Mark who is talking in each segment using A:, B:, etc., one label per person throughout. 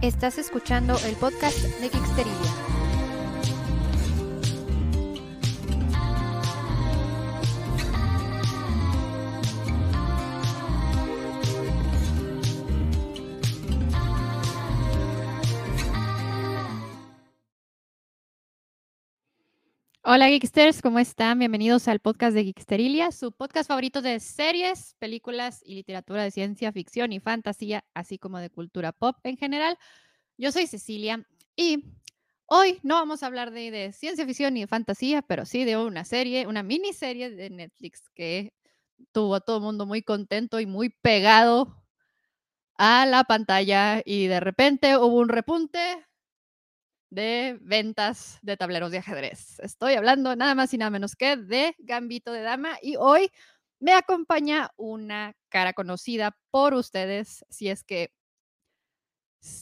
A: Estás escuchando el podcast de Geeksteria. Hola Geeksters, ¿cómo están? Bienvenidos al podcast de Geeksterilia, su podcast favorito de series, películas y literatura de ciencia ficción y fantasía, así como de cultura pop en general. Yo soy Cecilia y hoy no vamos a hablar de, de ciencia ficción de fantasía, pero sí de una serie, una miniserie de Netflix que tuvo a todo el mundo muy contento y muy pegado a la pantalla y de repente hubo un repunte de ventas de tableros de ajedrez. Estoy hablando nada más y nada menos que de Gambito de Dama y hoy me acompaña una cara conocida por ustedes si es que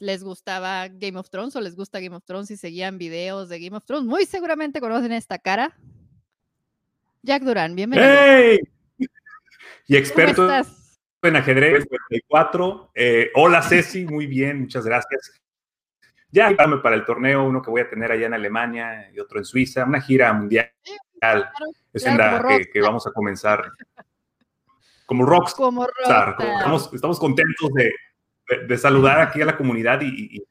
A: les gustaba Game of Thrones o les gusta Game of Thrones y seguían videos de Game of Thrones. Muy seguramente conocen esta cara. Jack Durán, bienvenido. ¡Hey!
B: Y experto en ajedrez 94. Eh, hola Ceci, muy bien, muchas gracias ya para el torneo, uno que voy a tener allá en Alemania y otro en Suiza, una gira mundial. es en la que, vamos a comenzar como rockstar. estamos, contentos de, saludar aquí a la comunidad y,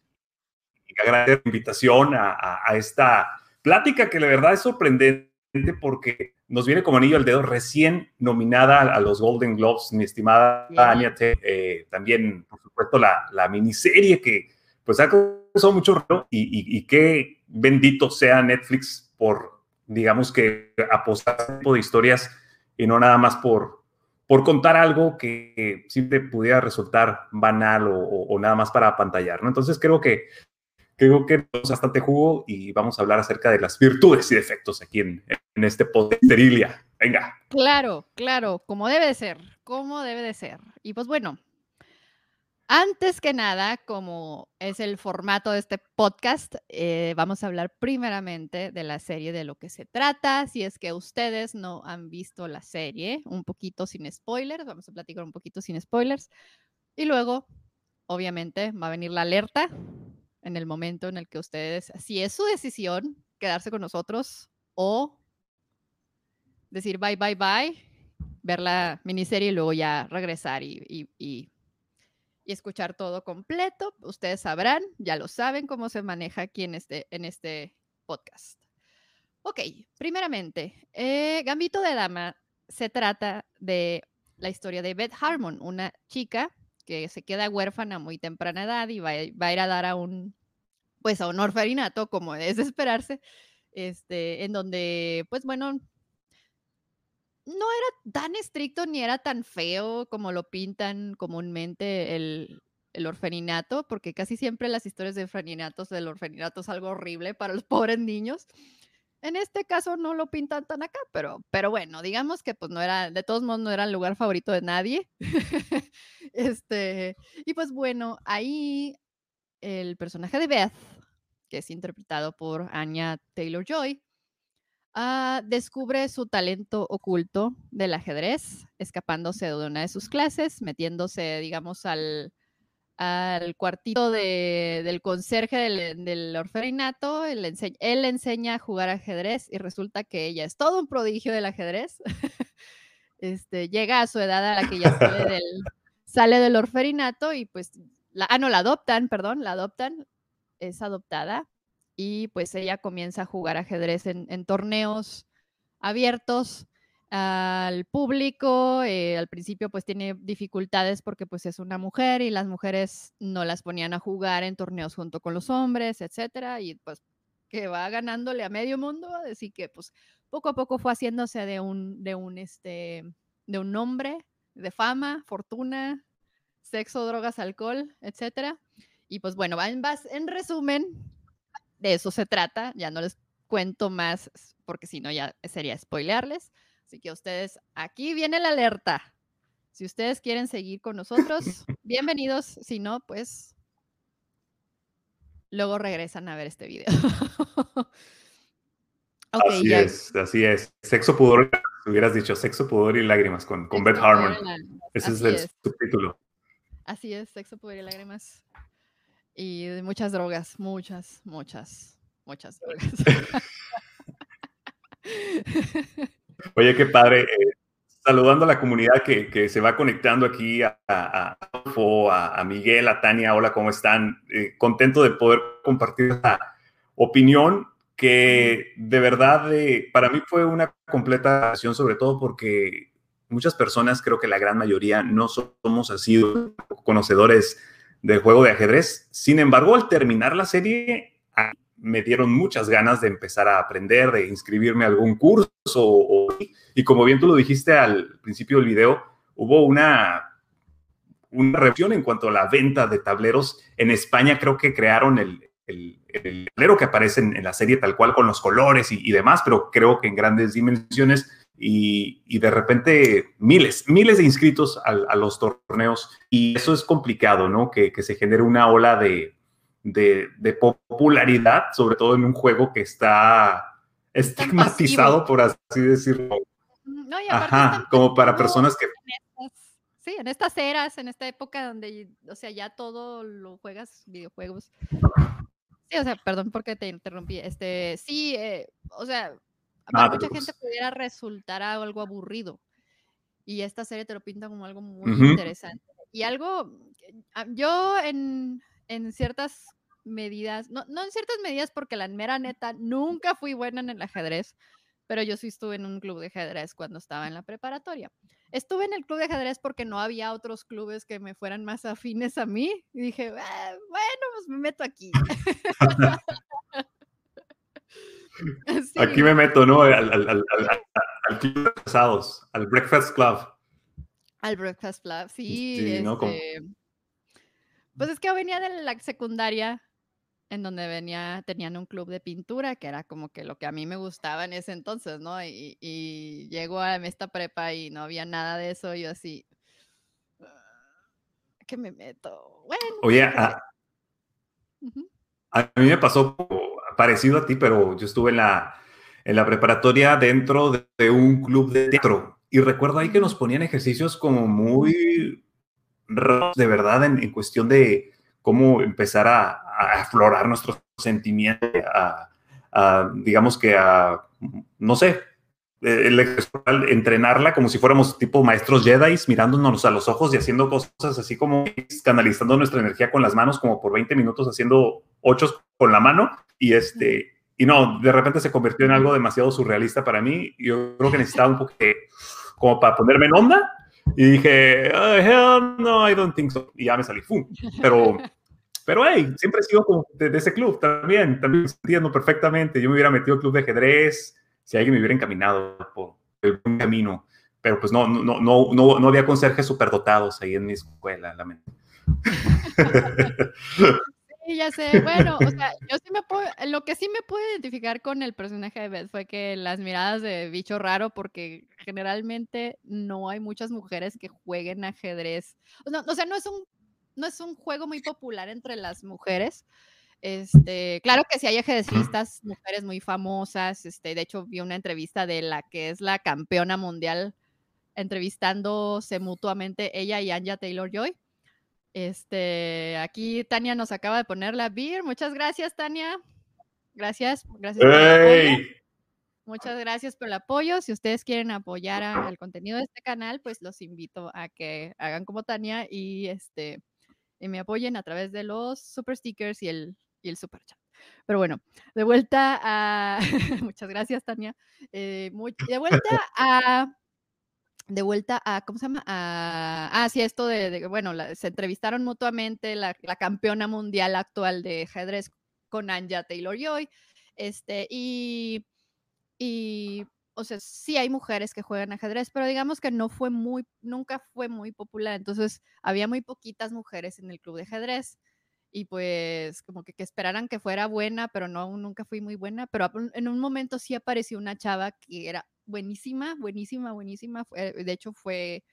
B: agradecer la invitación a, esta plática que la verdad es sorprendente porque nos viene como anillo al dedo recién nominada a los Golden Globes, mi estimada Anya eh, también, por supuesto, la, la miniserie que pues ha causado mucho y, y, qué bendito sea Netflix por, digamos que, apostar este tipo de historias y no nada más por, por contar algo que siempre pudiera resultar banal o, nada más para apantallar, ¿no? Entonces creo que creo que es bastante jugo y vamos a hablar acerca de las virtudes y defectos aquí en, en este Podesterilia. Venga.
A: Claro, claro, como debe de ser, como debe de ser. Y pues bueno, antes que nada, como es el formato de este podcast, eh, vamos a hablar primeramente de la serie, de lo que se trata. Si es que ustedes no han visto la serie, un poquito sin spoilers, vamos a platicar un poquito sin spoilers. Y luego, obviamente, va a venir la alerta en el momento en el que ustedes, si es su decisión quedarse con nosotros o decir bye, bye, bye, ver la miniserie y luego ya regresar y, y y escuchar todo completo. Ustedes sabrán, ya lo saben cómo se maneja aquí en este, en este podcast. Ok, primeramente, eh, Gambito de Dama se trata de la historia de Beth Harmon, una chica que se queda huérfana muy temprana edad y va, va, a ir a dar a un, pues a un orferinato, como es de esperarse, este, en donde, pues bueno, no era tan estricto ni era tan feo como lo pintan comúnmente el, el orfanato, porque casi siempre las historias de orfaninatos del orfanato es algo horrible para los pobres niños. En este caso no lo pintan tan acá, pero, pero bueno, digamos que pues no era, de todos modos no era el lugar favorito de nadie. este, y pues bueno, ahí el personaje de Beth, que es interpretado por Anya Taylor Joy, Ah, descubre su talento oculto del ajedrez, escapándose de una de sus clases, metiéndose, digamos, al, al cuartito del conserje del, del orferinato. Él, él, enseña a jugar ajedrez y resulta que ella es todo un prodigio del ajedrez. este, llega a su edad a la que ya sale del, sale del orferinato y pues, la, ah, no, la adoptan, perdón, la adoptan, es adoptada y pues ella comienza a jugar ajedrez en, torneos abiertos al público. Eh, al principio pues tiene dificultades porque pues es una mujer y las mujeres no las ponían a jugar en torneos junto con los hombres, etcétera, y pues que va ganándole a medio mundo, así que pues poco a poco fue haciéndose de un, de un, este, de un nombre, de fama, fortuna, sexo, drogas, alcohol, etcétera. Y pues bueno, en, en resumen, de eso se trata. Ya no les cuento más porque si no ya sería spoilearles. Así que ustedes, aquí viene la alerta. Si ustedes quieren seguir con nosotros, bienvenidos. Si no, pues luego regresan a ver este video.
B: así es, así es. Sexo, pudor, hubieras dicho sexo, pudor y lágrimas con, con Beth Harmon. Ese es el subtítulo.
A: Así es, sexo, pudor y lágrimas. Y muchas drogas, muchas, muchas, muchas drogas.
B: Oye, qué padre. Eh, saludando a la comunidad que, se va conectando aquí, a, a, a, Miguel, a Tania, hola, ¿cómo están? Eh, contento de poder compartir esta opinión que de verdad eh, para mí fue una completa acción, sobre todo porque muchas personas, creo que la gran mayoría, no somos así conocedores del juego de ajedrez. Sin embargo, al terminar la serie, me dieron muchas ganas de empezar a aprender, de inscribirme a algún curso. y como bien tú lo dijiste al principio del video, hubo una, una reacción en cuanto a la venta de tableros. En España creo que crearon el, el, tablero que aparece en, la serie tal cual con los colores y, demás, pero creo que en grandes dimensiones. Y, de repente miles, miles de inscritos a, los torneos. Y eso es complicado, ¿no? Que, que se genere una ola de, de, popularidad, sobre todo en un juego que está estigmatizado, por así decirlo.
A: No,
B: Ajá, como para personas que...
A: sí, en estas eras, en esta época donde, o sea, ya todo lo juegas videojuegos. Sí, o sea, perdón porque te interrumpí. Este, sí, eh, o sea, para mucha gente pudiera resultar algo aburrido. Y esta serie te lo pinta como algo muy interesante. Y algo, ah, yo en, en ciertas medidas, no, no en ciertas medidas porque la mera neta nunca fui buena en el ajedrez, pero yo sí estuve en un club de ajedrez cuando estaba en la preparatoria. Estuve en el club de ajedrez porque no había otros clubes que me fueran más afines a mí. Y dije, ah, bueno, pues me meto aquí.
B: Aquí me meto, ¿no? Al, club de casados, al Breakfast Club.
A: Al Breakfast Club, sí. Este, pues es que venía de la secundaria en donde venía, tenían un club de pintura, que era como que lo que a mí me gustaba en ese entonces, ¿no? Y, y llegó a esta prepa y no había nada de eso, y yo así, ah, ¿qué me meto? Bueno.
B: Oye, a, a, mí me pasó parecido a ti, pero yo estuve en la, en la preparatoria dentro de, un club de teatro, y recuerdo ahí que nos ponían ejercicios como muy raros, de verdad, en, cuestión de cómo empezar a aflorar nuestros sentimientos, a, digamos que a, no sé, el entrenarla como si fuéramos tipo maestros Jedi, mirándonos a los ojos y haciendo cosas así como canalizando nuestra energía con las manos, como por 20 minutos haciendo ochos con la mano. Y este, y no, de repente se convirtió en algo demasiado surrealista para mí. Yo creo que necesitaba un poco de, como para ponerme en onda. Y dije, oh, hell no, I don't think so. Y ya me salí. Pero pero hey, siempre he sido como de, ese club también, también entiendo perfectamente. Yo me hubiera metido al club de ajedrez si alguien me hubiera encaminado por el camino. Pero pues no, no, no, no, no había conserjes superdotados ahí en mi escuela, lamento.
A: Sí, ya sé. Bueno, o sea, yo sí me puedo, lo que sí me pude identificar con el personaje de Beth fue que las miradas de bicho raro, porque generalmente no hay muchas mujeres que jueguen ajedrez. o sea, no es un no es un juego muy popular entre las mujeres. Este, claro que sí hay ajedrecistas, mujeres muy famosas. Este, de hecho, vi una entrevista de la que es la campeona mundial entrevistándose mutuamente ella y Anja Taylor Joy. Este, aquí Tania nos acaba de poner la beer. Muchas gracias, Tania. Gracias, gracias. Muchas gracias por el apoyo. Si ustedes quieren apoyar al contenido de este canal, pues los invito a que hagan como Tania y este y me apoyen a través de los super stickers y el, y el super chat. Pero bueno, de vuelta a. Muchas gracias, Tania. Eh, de vuelta a. De vuelta a. ¿Cómo se llama? A, ah, sí, esto de. bueno, se entrevistaron mutuamente la, la, campeona mundial actual de ajedrez con Anja Taylor Joy. Este, y. Y o sea, sí hay mujeres que juegan ajedrez, pero digamos que no fue muy, nunca fue muy popular. Entonces, había muy poquitas mujeres en el club de ajedrez y pues como que, que esperaran que fuera buena, pero no, nunca fui muy buena. Pero en un momento sí apareció una chava que era buenísima, buenísima, buenísima. de hecho, fue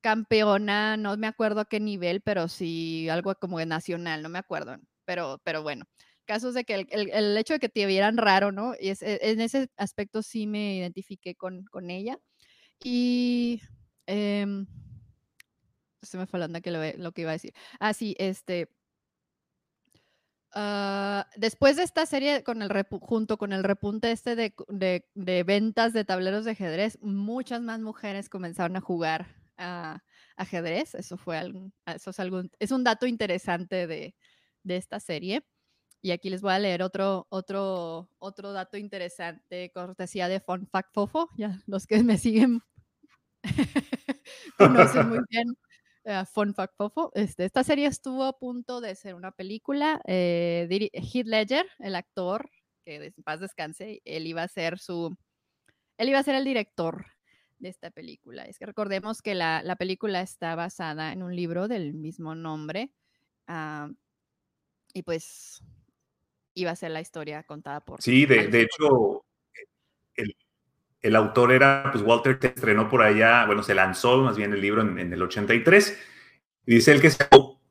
A: campeona, no me acuerdo a qué nivel, pero sí algo como de nacional, no me acuerdo. Pero, pero bueno, casos de que el, hecho de que te vieran raro, ¿no? Y es, e, en ese aspecto sí me identifiqué con, con ella. Y em, se me fue la que lo, lo, que iba a decir. Ah, sí, este. Ah, después de esta serie, con el junto con el repunte este de, de, ventas de tableros de ajedrez, muchas más mujeres comenzaron a jugar ajedrez. Eso fue algún, eso es, algún, es un dato interesante de, de esta serie. Y aquí les voy a leer otro, otro, otro dato interesante, cortesía de Fun Fact Fofo. Ya los que me siguen conocen muy bien uh, Fun Fact Fofo. Este, esta serie estuvo a punto de ser una película. Eh, Heath Ledger, el actor, que en paz descanse, él iba a ser su, él iba a ser el director de esta película. Es que recordemos que la, la película está basada en un libro del mismo nombre. Uh, y pues iba a ser la historia contada por...
B: Sí, de, de hecho, el, el, autor era, pues Walter te estrenó por allá, bueno, se lanzó más bien el libro en, el 83, y dice él que se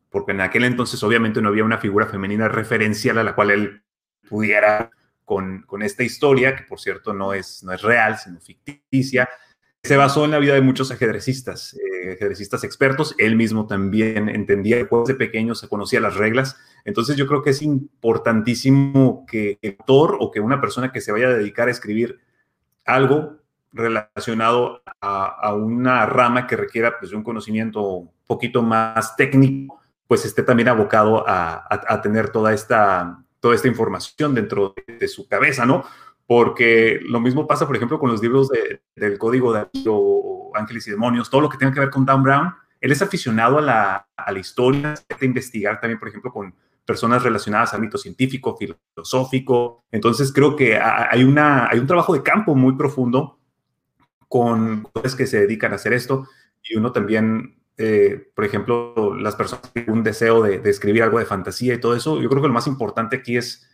B: porque en aquel entonces obviamente no había una figura femenina referencial a la cual él pudiera con, con esta historia, que por cierto no es, no es real, sino ficticia, se basó en la vida de muchos ajedrecistas, eh, ajedrecistas expertos. Él mismo también entendía, desde pequeño se conocía las reglas. Entonces yo creo que es importantísimo que el autor o que una persona que se vaya a dedicar a escribir algo relacionado a, una rama que requiera pues, un conocimiento un poquito más técnico, pues esté también abocado a, tener toda esta, toda esta información dentro de, de su cabeza, ¿no? porque lo mismo pasa, por ejemplo, con los libros del Código de Ángeles y Demonios, todo lo que tenga que ver con Dan Brown. Él es aficionado a la, a la historia, a investigar también, por ejemplo, con personas relacionadas al mito científico, filosófico. Entonces, creo que hay, una, hay un trabajo de campo muy profundo con los que se dedican a hacer esto. Y uno también, eh, por ejemplo, las personas que tienen un deseo de, de escribir algo de fantasía y todo eso, yo creo que lo más importante aquí es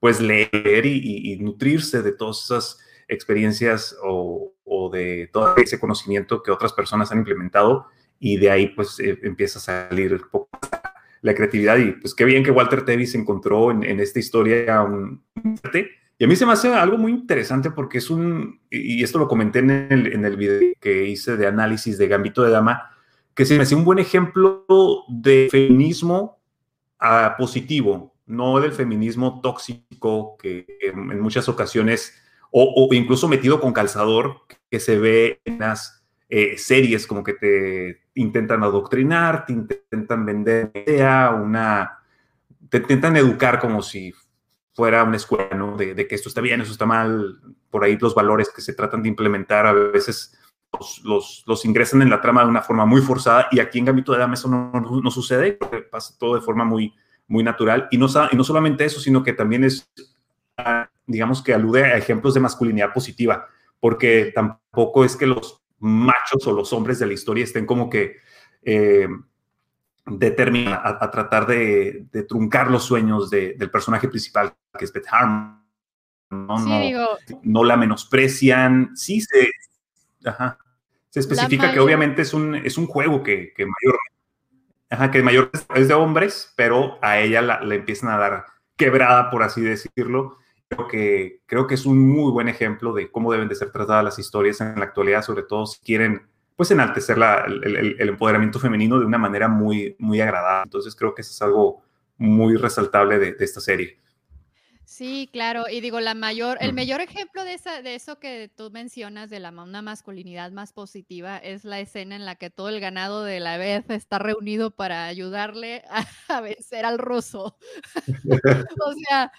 B: pues leer y, nutrirse de todas esas experiencias o, de todo ese conocimiento que otras personas han implementado y de ahí pues eh, empieza a salir poco la creatividad y pues qué bien que Walter Tevis encontró en, esta historia un y a mí se me hace algo muy interesante porque es un, y esto lo comenté en el, en el video que hice de análisis de Gambito de Dama, que se me hace un buen ejemplo de feminismo a positivo, no del feminismo tóxico que en, muchas ocasiones, o, incluso metido con calzador, que se ve en las eh, series como que te intentan adoctrinar, te intentan vender idea, una, te intentan educar como si fuera una escuela, ¿no? De, que esto está bien, eso está mal, por ahí los valores que se tratan de implementar a veces los, los, ingresan en la trama de una forma muy forzada y aquí en Gambito de Dama eso no, no, no sucede, pasa todo de forma muy, muy natural. Y no, y no solamente eso, sino que también es, digamos que alude a ejemplos de masculinidad positiva, porque tampoco es que los machos o los hombres de la historia estén como que eh, determinados a, tratar de, truncar los sueños del personaje principal, que es Beth Harmon. No, no, la menosprecian, sí se, se especifica que obviamente es un, es un juego que, que mayormente Ajá, que mayor es de hombres, pero a ella la, le empiezan a dar quebrada, por así decirlo. Creo que, creo que es un muy buen ejemplo de cómo deben de ser tratadas las historias en la actualidad, sobre todo si quieren pues enaltecer la, el, el, empoderamiento femenino de una manera muy, muy agradable. Entonces creo que eso es algo muy resaltable de, de esta serie.
A: Sí, claro. Y digo, la mayor, el mayor ejemplo de, esa, de eso que tú mencionas de la una masculinidad más positiva es la escena en la que todo el ganado de la vez está reunido para ayudarle a, vencer al ruso. o sea.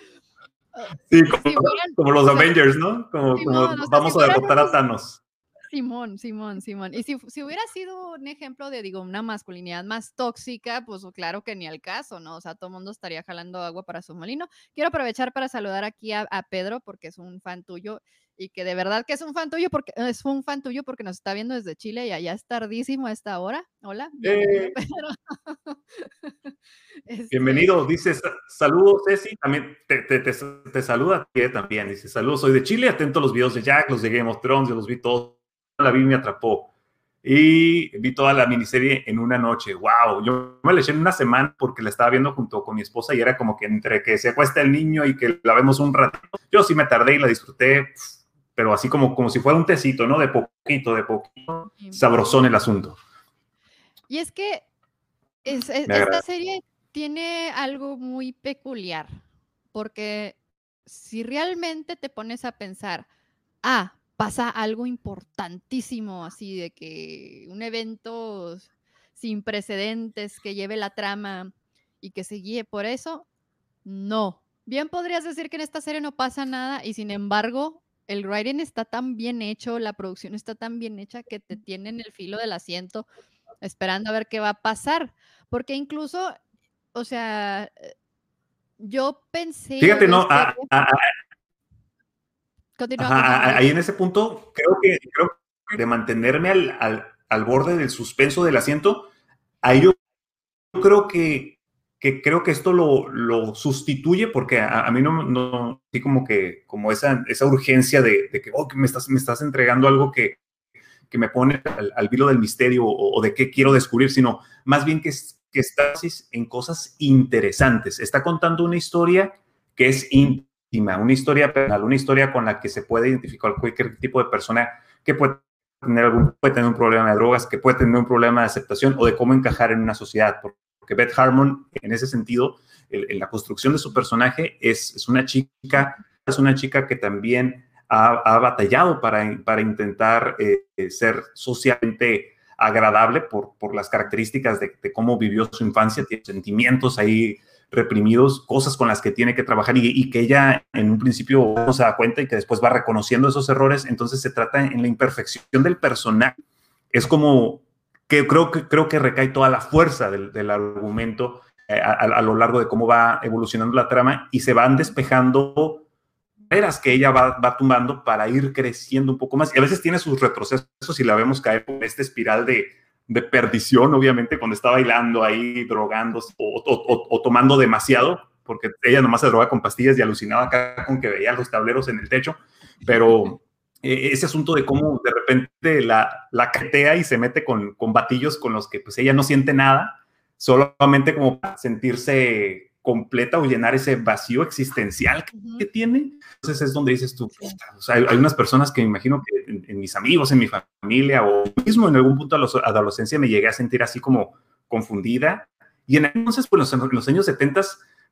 B: Sí, como, los Avengers, ¿no? Como, vamos a derrotar a Thanos.
A: Simón, Simón, Simón. Y si, si, hubiera sido un ejemplo de, digo, una masculinidad más tóxica, pues claro que ni al caso, ¿no? O sea, todo el mundo estaría jalando agua para su molino. Quiero aprovechar para saludar aquí a, Pedro, porque es un fan tuyo y que de verdad que es un fan tuyo porque es un fan tuyo porque nos está viendo desde Chile y allá es tardísimo a esta hora. Hola.
B: Eh. Bienvenido, dice saludos Ceci, también te, te, te, saluda a ti también, dice saludos, soy de Chile, atento a los videos de Jack, los de Game of Thrones, yo los vi todos la vi me atrapó. Y vi toda la miniserie en una noche. ¡Wow! Yo me la eché en una semana porque la estaba viendo junto con mi esposa y era como que entre que se acuesta el niño y que la vemos un rato. Yo sí me tardé y la disfruté, pero así como, como si fuera un tecito, ¿no? De poquito, de poquito. Sabrosón el asunto.
A: Y es que esta serie tiene algo muy peculiar, porque si realmente te pones a pensar, ah, pasa algo importantísimo, así de que un evento sin precedentes que lleve la trama y que se guíe por eso, no. Bien podrías decir que en esta serie no pasa nada y sin embargo el writing está tan bien hecho, la producción está tan bien hecha que te tiene en el filo del asiento esperando a ver qué va a pasar. Porque incluso, o sea, eh, yo pensé...
B: Fíjate, no, ahí en ese punto creo que, creo que de mantenerme al, al, borde del suspenso del asiento, ahí yo creo que, que creo que esto lo, lo sustituye porque a, mí no, no, así como que, como esa, esa urgencia de, de que, oh, que me estás, me estás entregando algo que, que me pone al, al vilo del misterio o, de qué quiero descubrir, sino más bien que, que está en cosas interesantes. Está contando una historia que es una historia penal, una historia con la que se puede identificar cualquier tipo de persona que puede tener, algún, puede tener un problema de drogas, que puede tener un problema de aceptación o de cómo encajar en una sociedad. Porque Beth Harmon, en ese sentido, en la construcción de su personaje, es, es una chica, es una chica que también ha, batallado para, para intentar eh, ser socialmente agradable por, por las características de, cómo vivió su infancia, tiene sentimientos ahí reprimidos, cosas con las que tiene que trabajar y, que ella en un principio no se da cuenta y que después va reconociendo esos errores. Entonces se trata en la imperfección del personaje. Es como que creo que, creo que recae toda la fuerza del, argumento eh, a, lo largo de cómo va evolucionando la trama y se van despejando que ella va, va, tumbando para ir creciendo un poco más. Y a veces tiene sus retrocesos y la vemos caer por esta espiral de, de perdición, obviamente, cuando está bailando ahí, drogándose o, tomando demasiado, porque ella nomás se droga con pastillas y alucinaba acá con que veía los tableros en el techo. Pero eh, ese asunto de cómo de repente la, la catea y se mete con, con batillos con los que pues ella no siente nada, solamente como sentirse completa o llenar ese vacío existencial que, tiene. Entonces es donde dices tú, o sea, hay, unas personas que me imagino que en, mis amigos, en mi familia o mismo en algún punto de la adolescencia me llegué a sentir así como confundida. Y en entonces, pues en los, años 70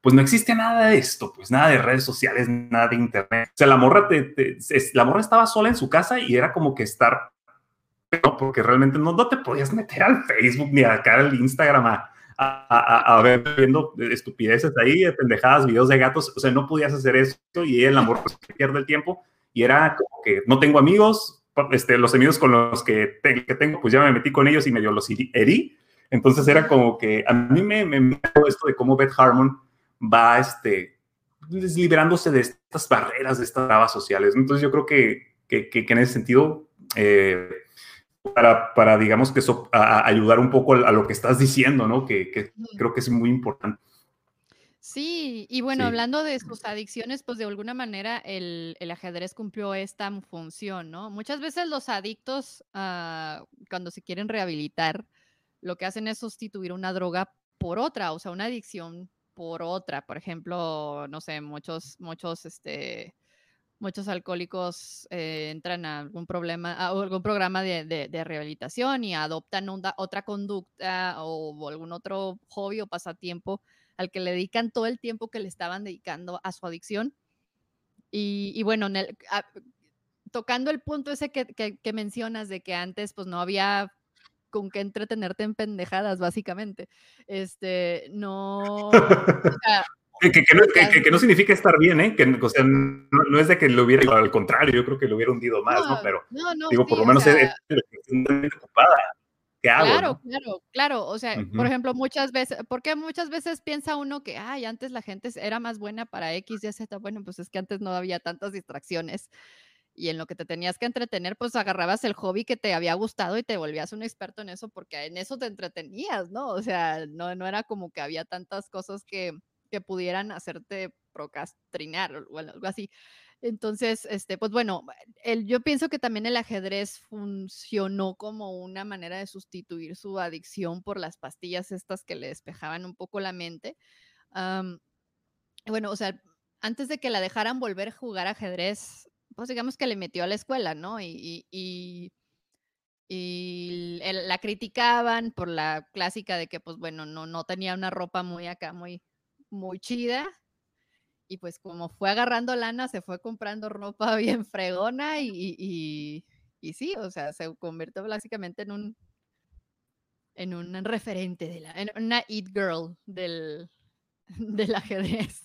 B: pues no existía nada de esto, pues nada de redes sociales, nada de internet. O sea, la morra, te, la morra estaba sola en su casa y era como que estar, no, porque realmente no, no te podías meter al Facebook ni acá al Instagram a, a, ver viendo estupideces ahí, pendejadas, videos de gatos, o sea, no podías hacer eso y el amor pues, pierde el tiempo. Y era como que no tengo amigos, este, los amigos con los que, que tengo, pues ya me metí con ellos y medio los herí, entonces era como que a mí me, me, esto de cómo Beth Harmon va, este, liberándose de estas barreras, de estas trabas sociales, entonces yo creo que, que, que, en ese sentido... Eh, para, para digamos que eso, ayudar un poco a, lo que estás diciendo, ¿no? Que, que creo que es muy importante.
A: Sí, y bueno, hablando de sus adicciones, pues de alguna manera el, el, ajedrez cumplió esta función, ¿no? Muchas veces los adictos, uh, cuando se quieren rehabilitar, lo que hacen es sustituir una droga por otra, o sea, una adicción por otra. Por ejemplo, no sé, muchos, muchos, este, muchos alcohólicos eh, entran a algún problema, a algún programa de, rehabilitación y adoptan otra conducta o, algún otro hobby o pasatiempo al que le dedican todo el tiempo que le estaban dedicando a su adicción. Y, bueno, tocando el punto ese que, mencionas de que antes pues no había con qué entretenerte en pendejadas, básicamente. Este, no.
B: Que, no, significa estar bien, ¿eh? Que, o sea, no, es de que lo hubiera, al contrario, yo creo que lo hubiera hundido más, ¿no? Pero, digo, por lo menos es, ocupada. ¿Qué hago,
A: claro, claro, claro. O sea, por ejemplo, muchas veces, porque muchas veces piensa uno que, ay, antes la gente era más buena para X, Y, Z. Bueno, pues es que antes no había tantas distracciones y en lo que te tenías que entretener, pues agarrabas el hobby que te había gustado y te volvías un experto en eso porque en eso te entretenías, ¿no? O sea, no, no era como que había tantas cosas que, que pudieran hacerte procrastinar o algo así. Entonces, este, pues bueno, el, yo pienso que también el ajedrez funcionó como una manera de sustituir su adicción por las pastillas estas que le despejaban un poco la mente. bueno, o sea, antes de que la dejaran volver a jugar ajedrez, pues digamos que le metió a la escuela, ¿no? Y, y, y la criticaban por la clásica de que, pues bueno, no, no tenía una ropa muy acá, muy, muy chida. Y pues como fue agarrando lana, se fue comprando ropa bien fregona y, y, sí, o sea, se convirtió básicamente en un, en un referente de la, en una it girl del, del ajedrez.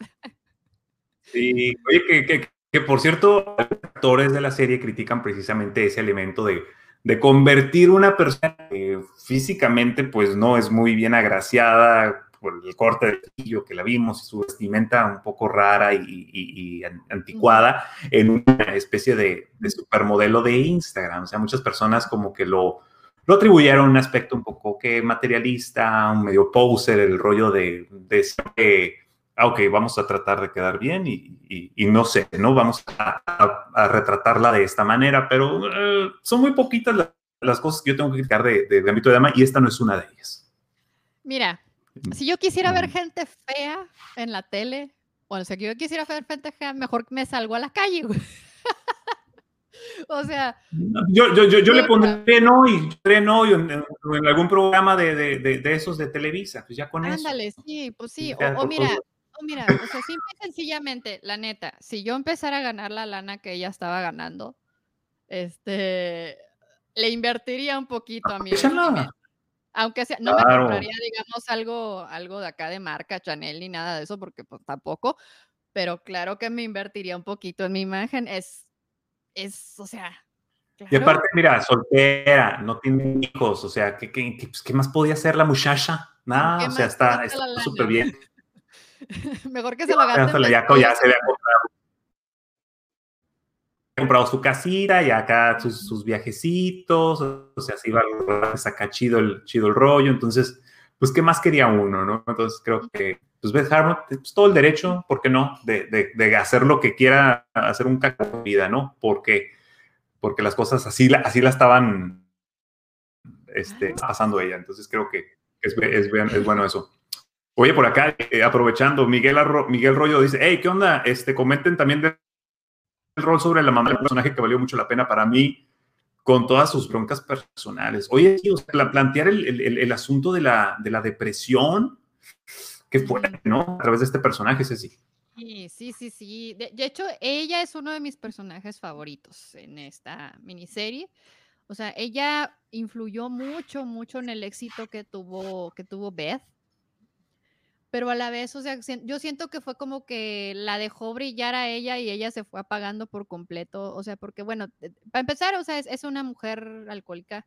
B: Sí, oye, que, que, por cierto, actores de la serie critican precisamente ese elemento de, de convertir una persona que físicamente pues no es muy bien agraciada por el corte del cuello que la vimos y su vestimenta un poco rara y, anticuada en una especie de, supermodelo de Instagram. O sea, muchas personas como que lo, lo atribuyeron un aspecto un poco que materialista, un medio poser, el rollo de, de que, ah, ok, vamos a tratar de quedar bien y, no sé, ¿no? Vamos a, retratarla de esta manera, pero eh, son muy poquitas las, cosas que yo tengo que criticar de, de, ámbito de dama y esta no es una de ellas.
A: Mira, si yo quisiera ver gente fea en la tele, o sea, que yo quisiera ver gente fea, mejor me salgo a la calle, O sea.
B: Yo, yo, yo, le pondré no y no en, en, algún programa de, de, de, esos de Televisa, pues ya con
A: eso. Ándale, sí, pues sí. O, mira, o mira, o sea, simple y sencillamente, la neta, si yo empezara a ganar la lana que ella estaba ganando, este, le invertiría un poquito a mi aunque sea, no me compraría, digamos, algo, algo de acá de marca, Chanel ni nada de eso, porque pues tampoco, pero claro que me invertiría un poquito en mi imagen. Es, es, o sea.
B: Y aparte, mira, soltera, no tiene hijos, o sea, ¿qué, qué, qué, pues, más podía hacer la muchacha? Nada, o sea, está súper bien.
A: Mejor que se lo gaste.
B: Ya, ya se había comprado comprado su casita y acá sus, viajecitos, o sea, se iba a sacar chido el, chido el rollo, entonces, pues, ¿qué más quería uno, no? Entonces, creo que, pues, Beth Harmon, pues, todo el derecho, ¿por qué no?, de, de, hacer lo que quiera, hacer un caco de vida, ¿no? Porque, porque las cosas así, así la estaban este, pasando ella, entonces creo que es, es, es bueno eso. Oye, por acá, eh, aprovechando, Miguel, Miguel Rollo dice, hey, ¿qué onda? Este, comenten también de el rol sobre la mamá del personaje que valió mucho la pena para mí, con todas sus broncas personales. Oye, plantear el, asunto de la, de depresión, que fue, ¿no? A través de este personaje, Ceci.
A: Sí, sí, sí, sí. De, hecho, ella es uno de mis personajes favoritos en esta miniserie. O sea, ella influyó mucho, mucho en el éxito que tuvo, que tuvo Beth pero a la vez, o sea, yo siento que fue como que la dejó brillar a ella y ella se fue apagando por completo, o sea, porque bueno, para empezar, o sea, es, una mujer alcohólica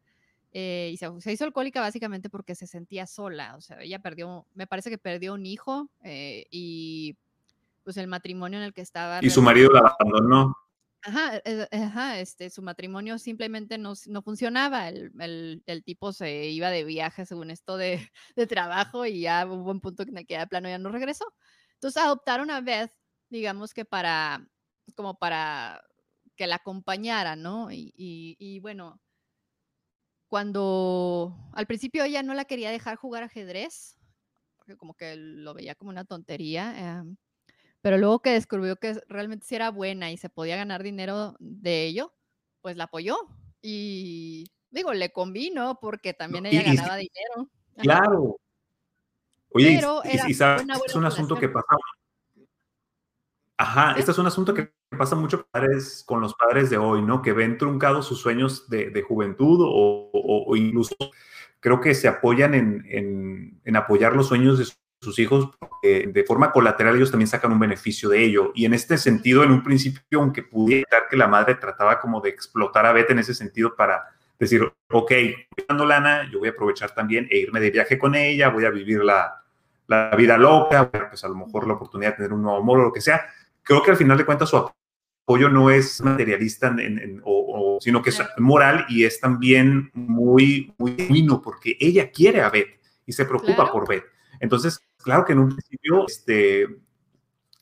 A: eh, y se, hizo alcohólica básicamente porque se sentía sola, o sea, ella perdió, me parece que perdió un hijo eh, y pues el matrimonio en el que estaba.
B: Y su marido la abandonó.
A: Ajá, eh, ajá, este, su matrimonio simplemente no, no funcionaba. El, el, tipo se iba de viaje, según esto, de, de, trabajo y ya hubo un punto en el que de plano ya no regresó. Entonces adoptaron a Beth, digamos que para, como para que la acompañara, ¿no? Y, y, y bueno, cuando al principio ella no la quería dejar jugar ajedrez, porque como que lo veía como una tontería. Eh, pero luego que descubrió que realmente sí era buena y se podía ganar dinero de ello, pues la apoyó. Y digo, le convino porque también ella ganaba dinero.
B: Claro. Oye, y, sabes, es un asunto que pasa. Ajá, este es un asunto que pasa mucho con los padres de hoy, ¿no? Que ven truncados sus sueños de, juventud o, incluso creo que se apoyan en, en, en apoyar los sueños de sus hijos, de forma colateral ellos también sacan un beneficio de ello. Y en este sentido, en un principio, aunque pudiera que la madre trataba como de explotar a Beth en ese sentido para decir, ok, dando lana, yo voy a aprovechar también e irme de viaje con ella, voy a vivir la, la vida loca, pues a lo mejor la oportunidad de tener un nuevo amor o lo que sea. Creo que al final de cuentas su apoyo no es materialista, o, sino que es moral y es también muy, muy genuino porque ella quiere a Beth y se preocupa por Beth. Entonces, claro que en un principio este,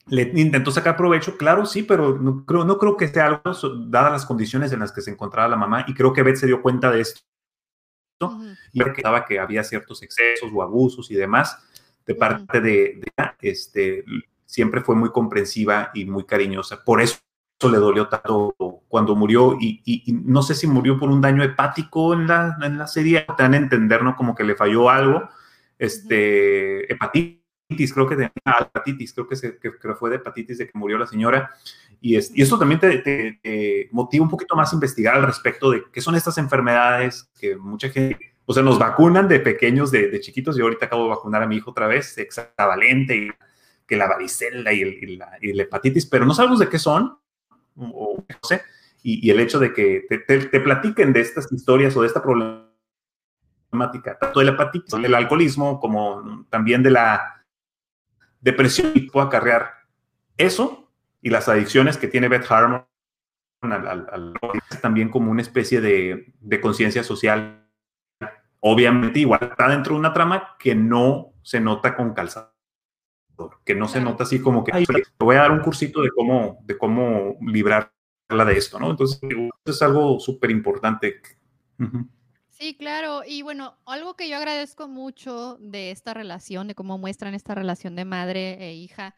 B: le intentó sacar provecho, claro, sí, pero no creo, no creo que sea algo, dadas las condiciones en las que se encontraba la mamá, y creo que Beth se dio cuenta de esto, y que que había ciertos excesos o abusos y demás de parte de, de, este, siempre fue muy comprensiva y muy cariñosa. Por eso le dolió tanto cuando murió y, no sé si murió por un daño hepático en la, en la serie, te dan a entender, ¿no? Como que le falló algo, este, hepatitis, creo que tenía hepatitis, creo que, se, que, fue de hepatitis de que murió la señora. Y, es, y esto también te, te, motiva un poquito más a investigar al respecto de qué son estas enfermedades que mucha gente, o sea, nos vacunan de pequeños, de, de chiquitos. Yo ahorita acabo de vacunar a mi hijo otra vez, hexavalente y que la varicela y, el, la, y la hepatitis, pero no sabemos de qué son, o no sé, y, el hecho de que te, platiquen de estas historias o de esta problemática, tanto del hepatitis, del alcoholismo, como también de la depresión, y puede acarrear eso y las adicciones que tiene Beth Harmon también como una especie de, de conciencia social. Obviamente, igual está dentro de una trama que no se nota con calzado que no se nota así como que te voy a dar un cursito de cómo, de cómo librarla de esto, ¿no? Entonces, es algo súper importante.
A: Sí, claro. Y bueno, algo que yo agradezco mucho de esta relación, de cómo muestran esta relación de madre e hija,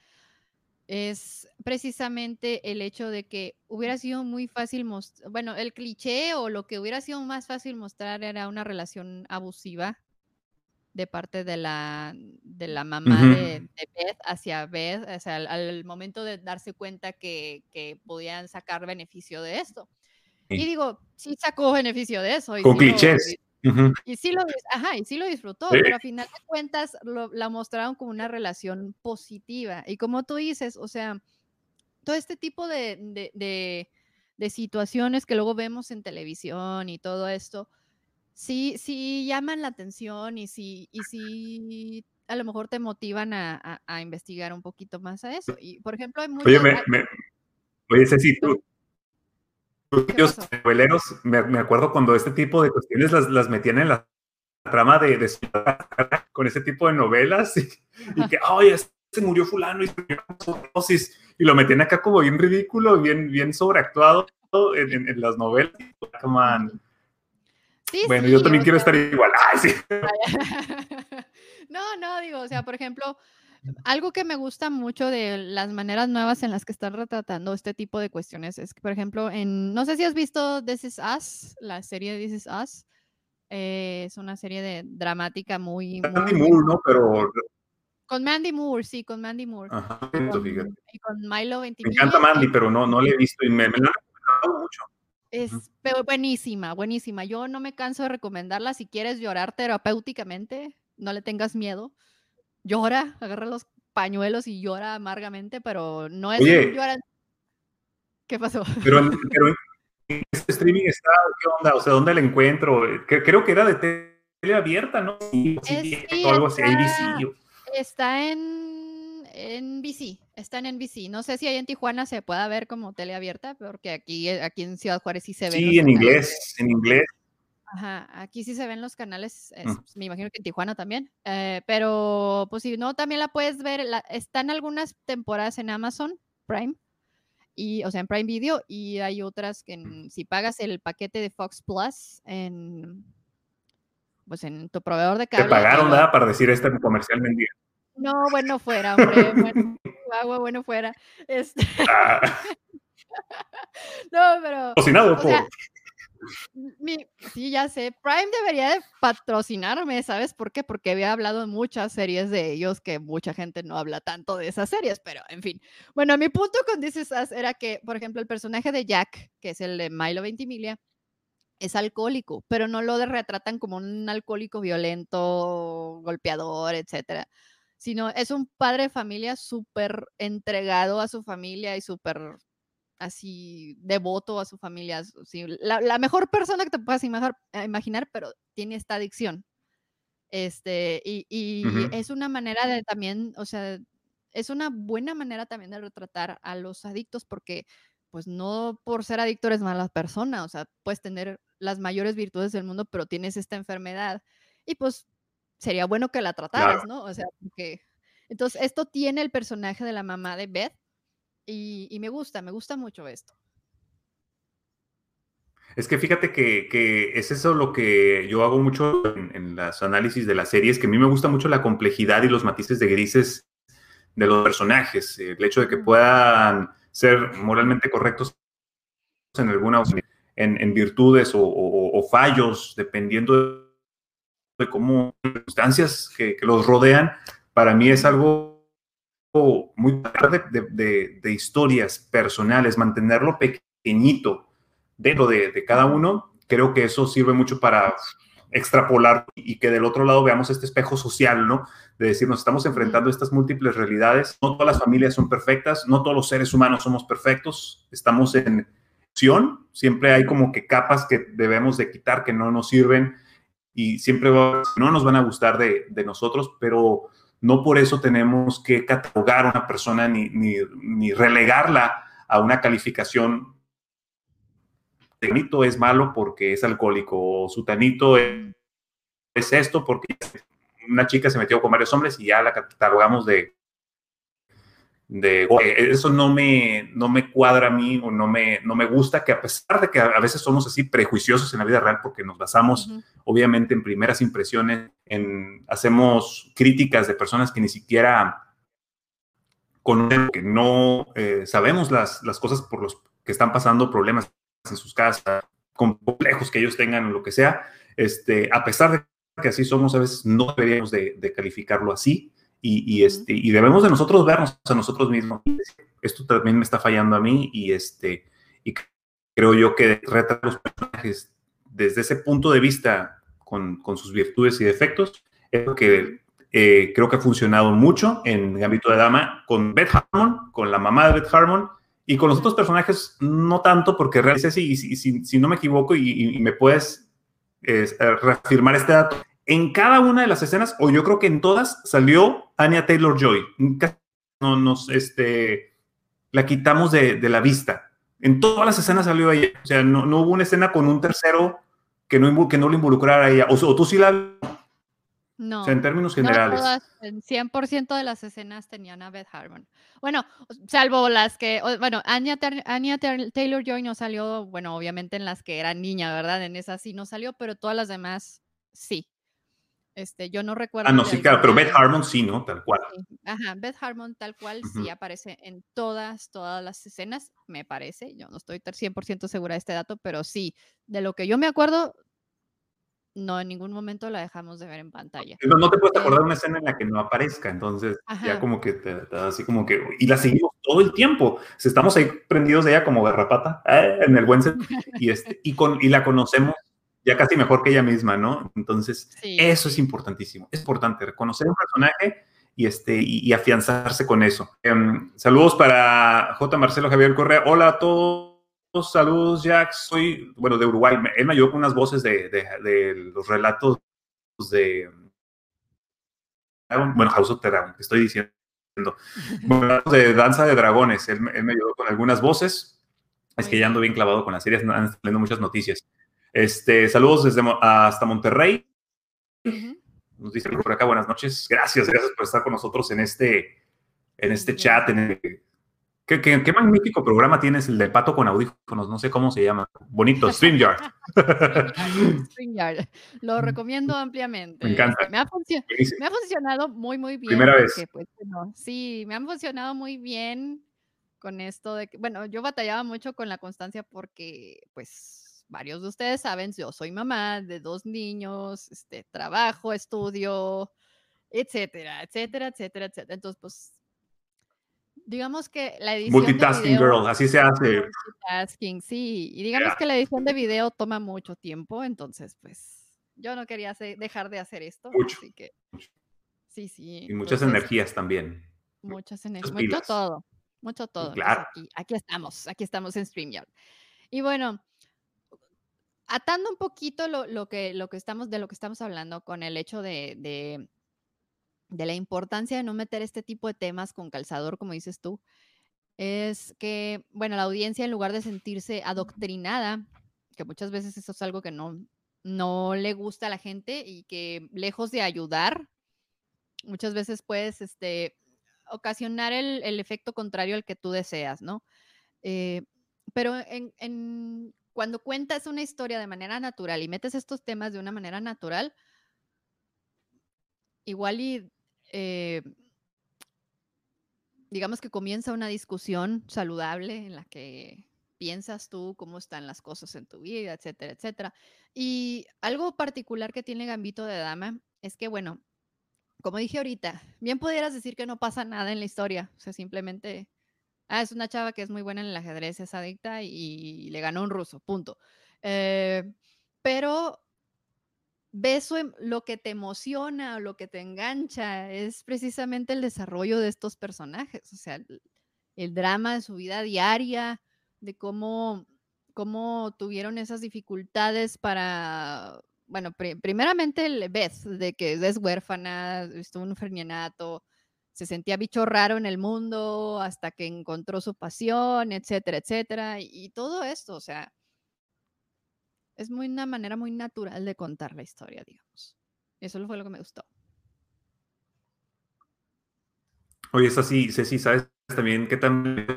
A: es precisamente el hecho de que hubiera sido muy fácil mostrar, bueno, el cliché o lo que hubiera sido más fácil mostrar era una relación abusiva de parte de la, de la mamá de, Beth hacia Beth, o sea, al, momento de darse cuenta que, que, podían sacar beneficio de esto. Y digo, sí sacó beneficio de eso.
B: Y Con clichés.
A: y, sí lo, ajá, y sí lo disfrutó, pero a final de cuentas la mostraron como una relación positiva. Y como tú dices, o sea, todo este tipo de, de, de situaciones que luego vemos en televisión y todo esto, sí, sí llaman la atención y sí, y sí a lo mejor te motivan a, investigar un poquito más a eso. Y, por ejemplo, hay muchos...
B: Oye, me, me, oye Ceci, tú, los noveleros, me, me, acuerdo cuando este tipo de cuestiones las, las metían en la trama de, con ese tipo de novelas y, que, oye, se murió fulano y y lo metían acá como bien ridículo, bien, bien sobreactuado en, en, las novelas. Bueno, yo también quiero estar igual.
A: no, no, digo, o sea, por ejemplo, algo que me gusta mucho de las maneras nuevas en las que están retratando este tipo de cuestiones es que, por ejemplo, en, no sé si has visto This Is Us, la serie This Is Us. Eh, es una serie de dramática muy...
B: Mandy Moore, ¿no? Pero...
A: Con Mandy Moore, sí, con Mandy Moore. Ajá, con, y con Milo
B: 20 Me encanta Mandy, pero no, no le he visto y me, me han mucho.
A: Es buenísima, buenísima. Yo no me canso de recomendarla. Si quieres llorar terapéuticamente, no le tengas miedo. Llora, agarra los pañuelos y llora amargamente, pero no es llorar. ¿Qué pasó?
B: Pero, pero este streaming está, ¿qué onda? O sea, ¿dónde la encuentro? creo que era de tele abierta, ¿no? Sí, algo así, ABC.
A: Está en en BC, está en NBC. No sé si ahí en Tijuana se pueda ver como tele abierta, porque aquí, aquí en Ciudad Juárez sí se ve.
B: Sí, en inglés, en inglés.
A: Ajá, aquí sí se ven los canales, mm. me imagino que en Tijuana también, eh, pero pues si no, también la puedes ver, están algunas temporadas en Amazon Prime, y, o sea, en Prime Video, y hay otras que mm. si pagas el paquete de Fox Plus en, pues en tu proveedor de cable.
B: Te pagaron nada para decir este comercial mendigo.
A: No, bueno fuera, hombre. Bueno, agua, bueno fuera. Este... Ah. no, pero.
B: Cocinado por.
A: Sí, ya sé. Prime debería de patrocinarme, ¿sabes por qué? Porque había hablado en muchas series de ellos que mucha gente no habla tanto de esas series, pero en fin. Bueno, mi punto con This Is era que, por ejemplo, el personaje de Jack, que es el de Milo Ventimiglia, es alcohólico, pero no lo retratan como un alcohólico violento, golpeador, etcétera sino es un padre de familia súper entregado a su familia y súper así devoto a su familia. la, mejor persona que te puedas imaginar, pero tiene esta adicción. Este, y, es una manera de también, o sea, es una buena manera también de retratar a los adictos porque pues no por ser adicto eres mala persona, o sea, puedes tener las mayores virtudes del mundo, pero tienes esta enfermedad. Y pues sería bueno que la trataras, ¿no? O sea, porque... Entonces, esto tiene el personaje de la mamá de Beth y, me gusta, me gusta mucho esto.
B: Es que fíjate que, es eso lo que yo hago mucho en, en los análisis de las series, que a mí me gusta mucho la complejidad y los matices de grises de los personajes, el hecho de que puedan ser moralmente correctos en alguna en, en virtudes o, fallos, dependiendo de, cómo circunstancias que, los rodean, para mí es algo muy de, de, historias personales, mantenerlo pequeñito dentro de, de cada uno, creo que eso sirve mucho para extrapolar y que del otro lado veamos este espejo social, ¿no? De decir, nos estamos enfrentando a estas múltiples realidades, no todas las familias son perfectas, no todos los seres humanos somos perfectos, estamos en acción, siempre hay como que capas que debemos de quitar que no nos sirven y siempre no nos van a gustar de, nosotros, pero no por eso tenemos que catalogar a una persona ni, ni, relegarla a una calificación Tanito es malo porque es alcohólico, o Sutanito es, es esto porque una chica se metió con varios hombres y ya la catalogamos de, de eso no me, no me cuadra a mí o no me, no me gusta, que a pesar de que a veces somos así prejuiciosos en la vida real porque nos basamos obviamente en primeras impresiones, en, hacemos críticas de personas que ni siquiera conocen, que no eh, sabemos las, las cosas por los que están pasando, problemas en sus casas, complejos que ellos tengan o lo que sea, este, a pesar de que así somos, a veces no deberíamos de, calificarlo así y, este, y debemos de nosotros vernos a nosotros mismos. Esto también me está fallando a mí y, este, y creo yo que retratar los personajes desde ese punto de vista con, con sus virtudes y defectos. Es lo que eh, creo que ha funcionado mucho en Gambito de Dama con Beth Harmon, con la mamá de Beth Harmon y con los otros personajes, no tanto, porque realmente, si, si, si, no me equivoco y, me puedes eh, reafirmar este dato, en cada una de las escenas, o yo creo que en todas, salió Anya Taylor Joy. No nos, este, la quitamos de, de la vista. En todas las escenas salió ella. O sea, no, no hubo una escena con un tercero que no, que no lo involucrara a ella. O, o tú sí la
A: no.
B: O sea, en términos generales.
A: No todas, 100% de las escenas tenían a Beth Harmon. Bueno, salvo las que, bueno, Anya, Taylor Joy no salió, bueno, obviamente en las que era niña, ¿verdad? En esas sí no salió, pero todas las demás sí. Este, yo no recuerdo.
B: Ah, no, sí, claro, pero Beth Harmon sí, ¿no? Tal cual.
A: Ajá, Beth Harmon tal cual sí aparece en todas, todas las escenas, me parece. Yo no estoy 100% segura de este dato, pero sí, de lo que yo me acuerdo, no, en ningún momento la dejamos de ver en pantalla.
B: No, te puedes acordar de una escena en la que no aparezca, entonces ya como que te, así como que, y la seguimos todo el tiempo, estamos ahí prendidos de ella como garrapata, eh, en el buen sentido, y, este, y, con, y la conocemos ya casi mejor que ella misma, ¿no? Entonces, eso es importantísimo, es importante reconocer un personaje y, este, y, afianzarse con eso. Em, saludos para J. Marcelo Javier Correa, hola a todos saludos, Jack. Soy, bueno, de Uruguay. Él me ayudó con unas voces de, de, los relatos de. Bueno, House of Dragon, estoy diciendo. Bueno, de Danza de Dragones. Él, me ayudó con algunas voces. Es que ya ando bien clavado con las series, ando leyendo muchas noticias. Este, saludos desde hasta Monterrey. Nos dice por acá, buenas noches. Gracias, gracias por estar con nosotros en este, en este chat, en el, ¿Qué, magnífico programa tienes el de Pato con audífonos, no sé cómo se llama. Bonito, StreamYard.
A: StreamYard. Lo recomiendo ampliamente.
B: Me encanta.
A: Me ha, funcionado muy, muy bien.
B: Primera vez.
A: Pues, sí, me han funcionado muy bien con esto de que, bueno, yo batallaba mucho con la constancia porque, pues, varios de ustedes saben, yo soy mamá de dos niños, este, trabajo, estudio, etcétera, etcétera, etcétera, etcétera. Entonces, pues, digamos que la edición
B: Multitasking
A: de
B: girl, así se hace.
A: Multitasking, sí. Y digamos que la edición de video toma mucho tiempo, entonces pues yo no quería dejar de hacer esto.
B: Mucho.
A: Así que, sí, sí.
B: Y muchas energías también.
A: Muchas energías. Mucho todo. Mucho todo.
B: Claro.
A: Aquí, aquí, estamos, aquí estamos en StreamYard. Y bueno, atando un poquito lo, lo, que, lo que estamos, de lo que estamos hablando con el hecho de, de de la importancia de no meter este tipo de temas con calzador, como dices tú, es que, bueno, la audiencia en lugar de sentirse adoctrinada, que muchas veces eso es algo que no, no le gusta a la gente y que lejos de ayudar, muchas veces puedes este, ocasionar el, efecto contrario al que tú deseas, ¿no? Eh, pero en, cuando cuentas una historia de manera natural y metes estos temas de una manera natural, igual y eh, digamos que comienza una discusión saludable en la que piensas tú, cómo están las cosas en tu vida, etcétera, etcétera. Y algo particular que tiene Gambito de Dama es que, bueno, como dije ahorita, bien pudieras decir que no pasa nada en la historia, o sea, simplemente, ah, es una chava que es muy buena en el ajedrez, es adicta y le ganó un ruso, punto. Eh, pero ves em, lo que te emociona o lo que te engancha es precisamente el desarrollo de estos personajes, o sea, el, drama de su vida diaria, de cómo, cómo tuvieron esas dificultades para, bueno, primeramente el Beth, de que es huérfana, estuvo en un fernianato, se sentía bicho raro en el mundo hasta que encontró su pasión, etcétera, etcétera, y todo esto, o sea, es muy una manera muy natural de contar la historia, digamos. Eso fue lo que me gustó.
B: Oye, es así, Ceci, ¿sabes también que también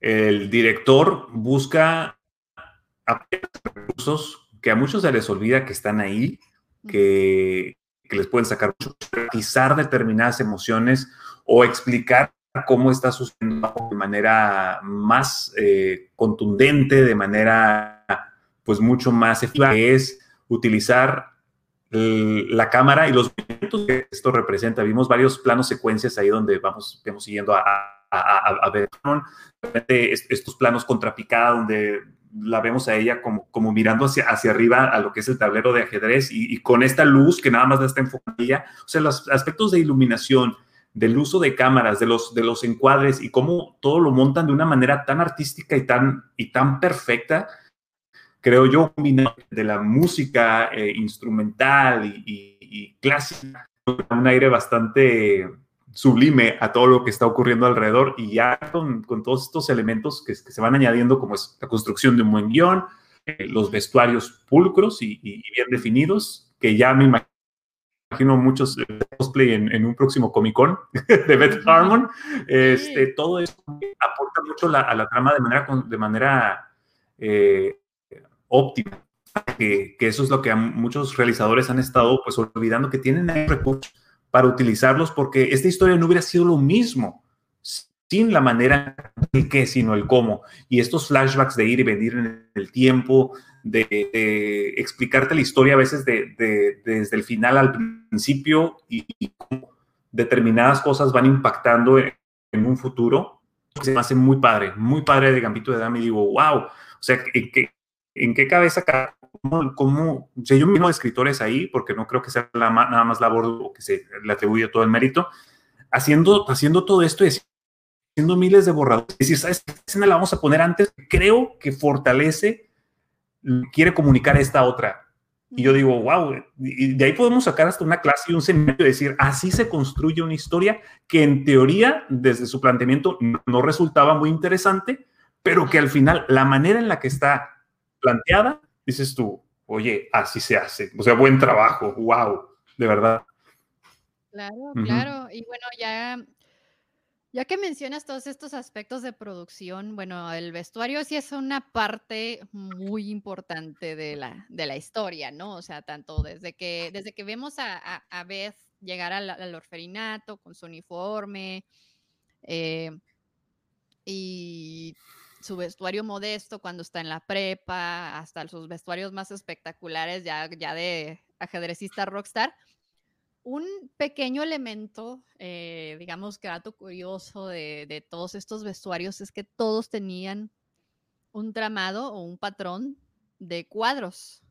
B: el director busca recursos que a muchos se les olvida que están ahí, que, les pueden sacar mucho, determinadas emociones o explicar cómo está sucediendo de manera más eh, contundente, de manera pues mucho más efectiva, es utilizar la cámara y los movimientos que esto representa. Vimos varios planos secuencias ahí donde vamos, vamos siguiendo a, a, ver estos planos contrapicada donde la vemos a ella como, como mirando hacia, hacia arriba a lo que es el tablero de ajedrez y, con esta luz que nada más está enfocada. O sea, los aspectos de iluminación, del uso de cámaras, de los, de los encuadres y cómo todo lo montan de una manera tan artística y tan, y tan perfecta creo yo, de la música eh, instrumental y, clásica, un aire bastante sublime a todo lo que está ocurriendo alrededor y ya con, todos estos elementos que, se van añadiendo, como es la construcción de un buen guion, eh, los vestuarios pulcros y, bien definidos, que ya me imagino muchos eh, cosplay en, un próximo Comic Con de Beth Harmon. Este, todo eso aporta mucho a la trama de manera, de manera óptima. Que, eso es lo que muchos realizadores han estado pues olvidando que tienen recursos para utilizarlos porque esta historia no hubiera sido lo mismo sin la manera el qué, sino el cómo. Y estos flashbacks de ir y venir en el tiempo, de, explicarte la historia a veces de, desde el final al principio y, cómo determinadas cosas van impactando en, un futuro, se me hace muy padre, muy padre de Gambito de Dama y digo, wow, o sea, que, ¿en qué cabeza, cómo, cómo o yo mismo escritores ahí, porque no creo que sea nada más labor que se le atribuye todo el mérito, haciendo, haciendo todo esto y haciendo miles de borradores. Es decir, ¿sabes qué escena la vamos a poner antes? Creo que fortalece, quiere comunicar esta otra. Y yo digo, wow, y de ahí podemos sacar hasta una clase y un seminario y decir, así se construye una historia que en teoría, desde su planteamiento, no resultaba muy interesante, pero que al final, la manera en la que está planteada, dices tú, oye, así se hace. O sea, buen trabajo, wow, de verdad.
A: Claro, claro. Y bueno, ya, ya que mencionas todos estos aspectos de producción, bueno, el vestuario sí es una parte muy importante de la, de la historia, ¿no? O sea, tanto desde que, desde que vemos a, a, Beth llegar al, al, orferinato con su uniforme eh, y su vestuario modesto cuando está en la prepa, hasta sus vestuarios más espectaculares ya, ya de ajedrecista rockstar. Un pequeño elemento, eh, digamos que dato curioso de, todos estos vestuarios es que todos tenían un tramado o un patrón de cuadros.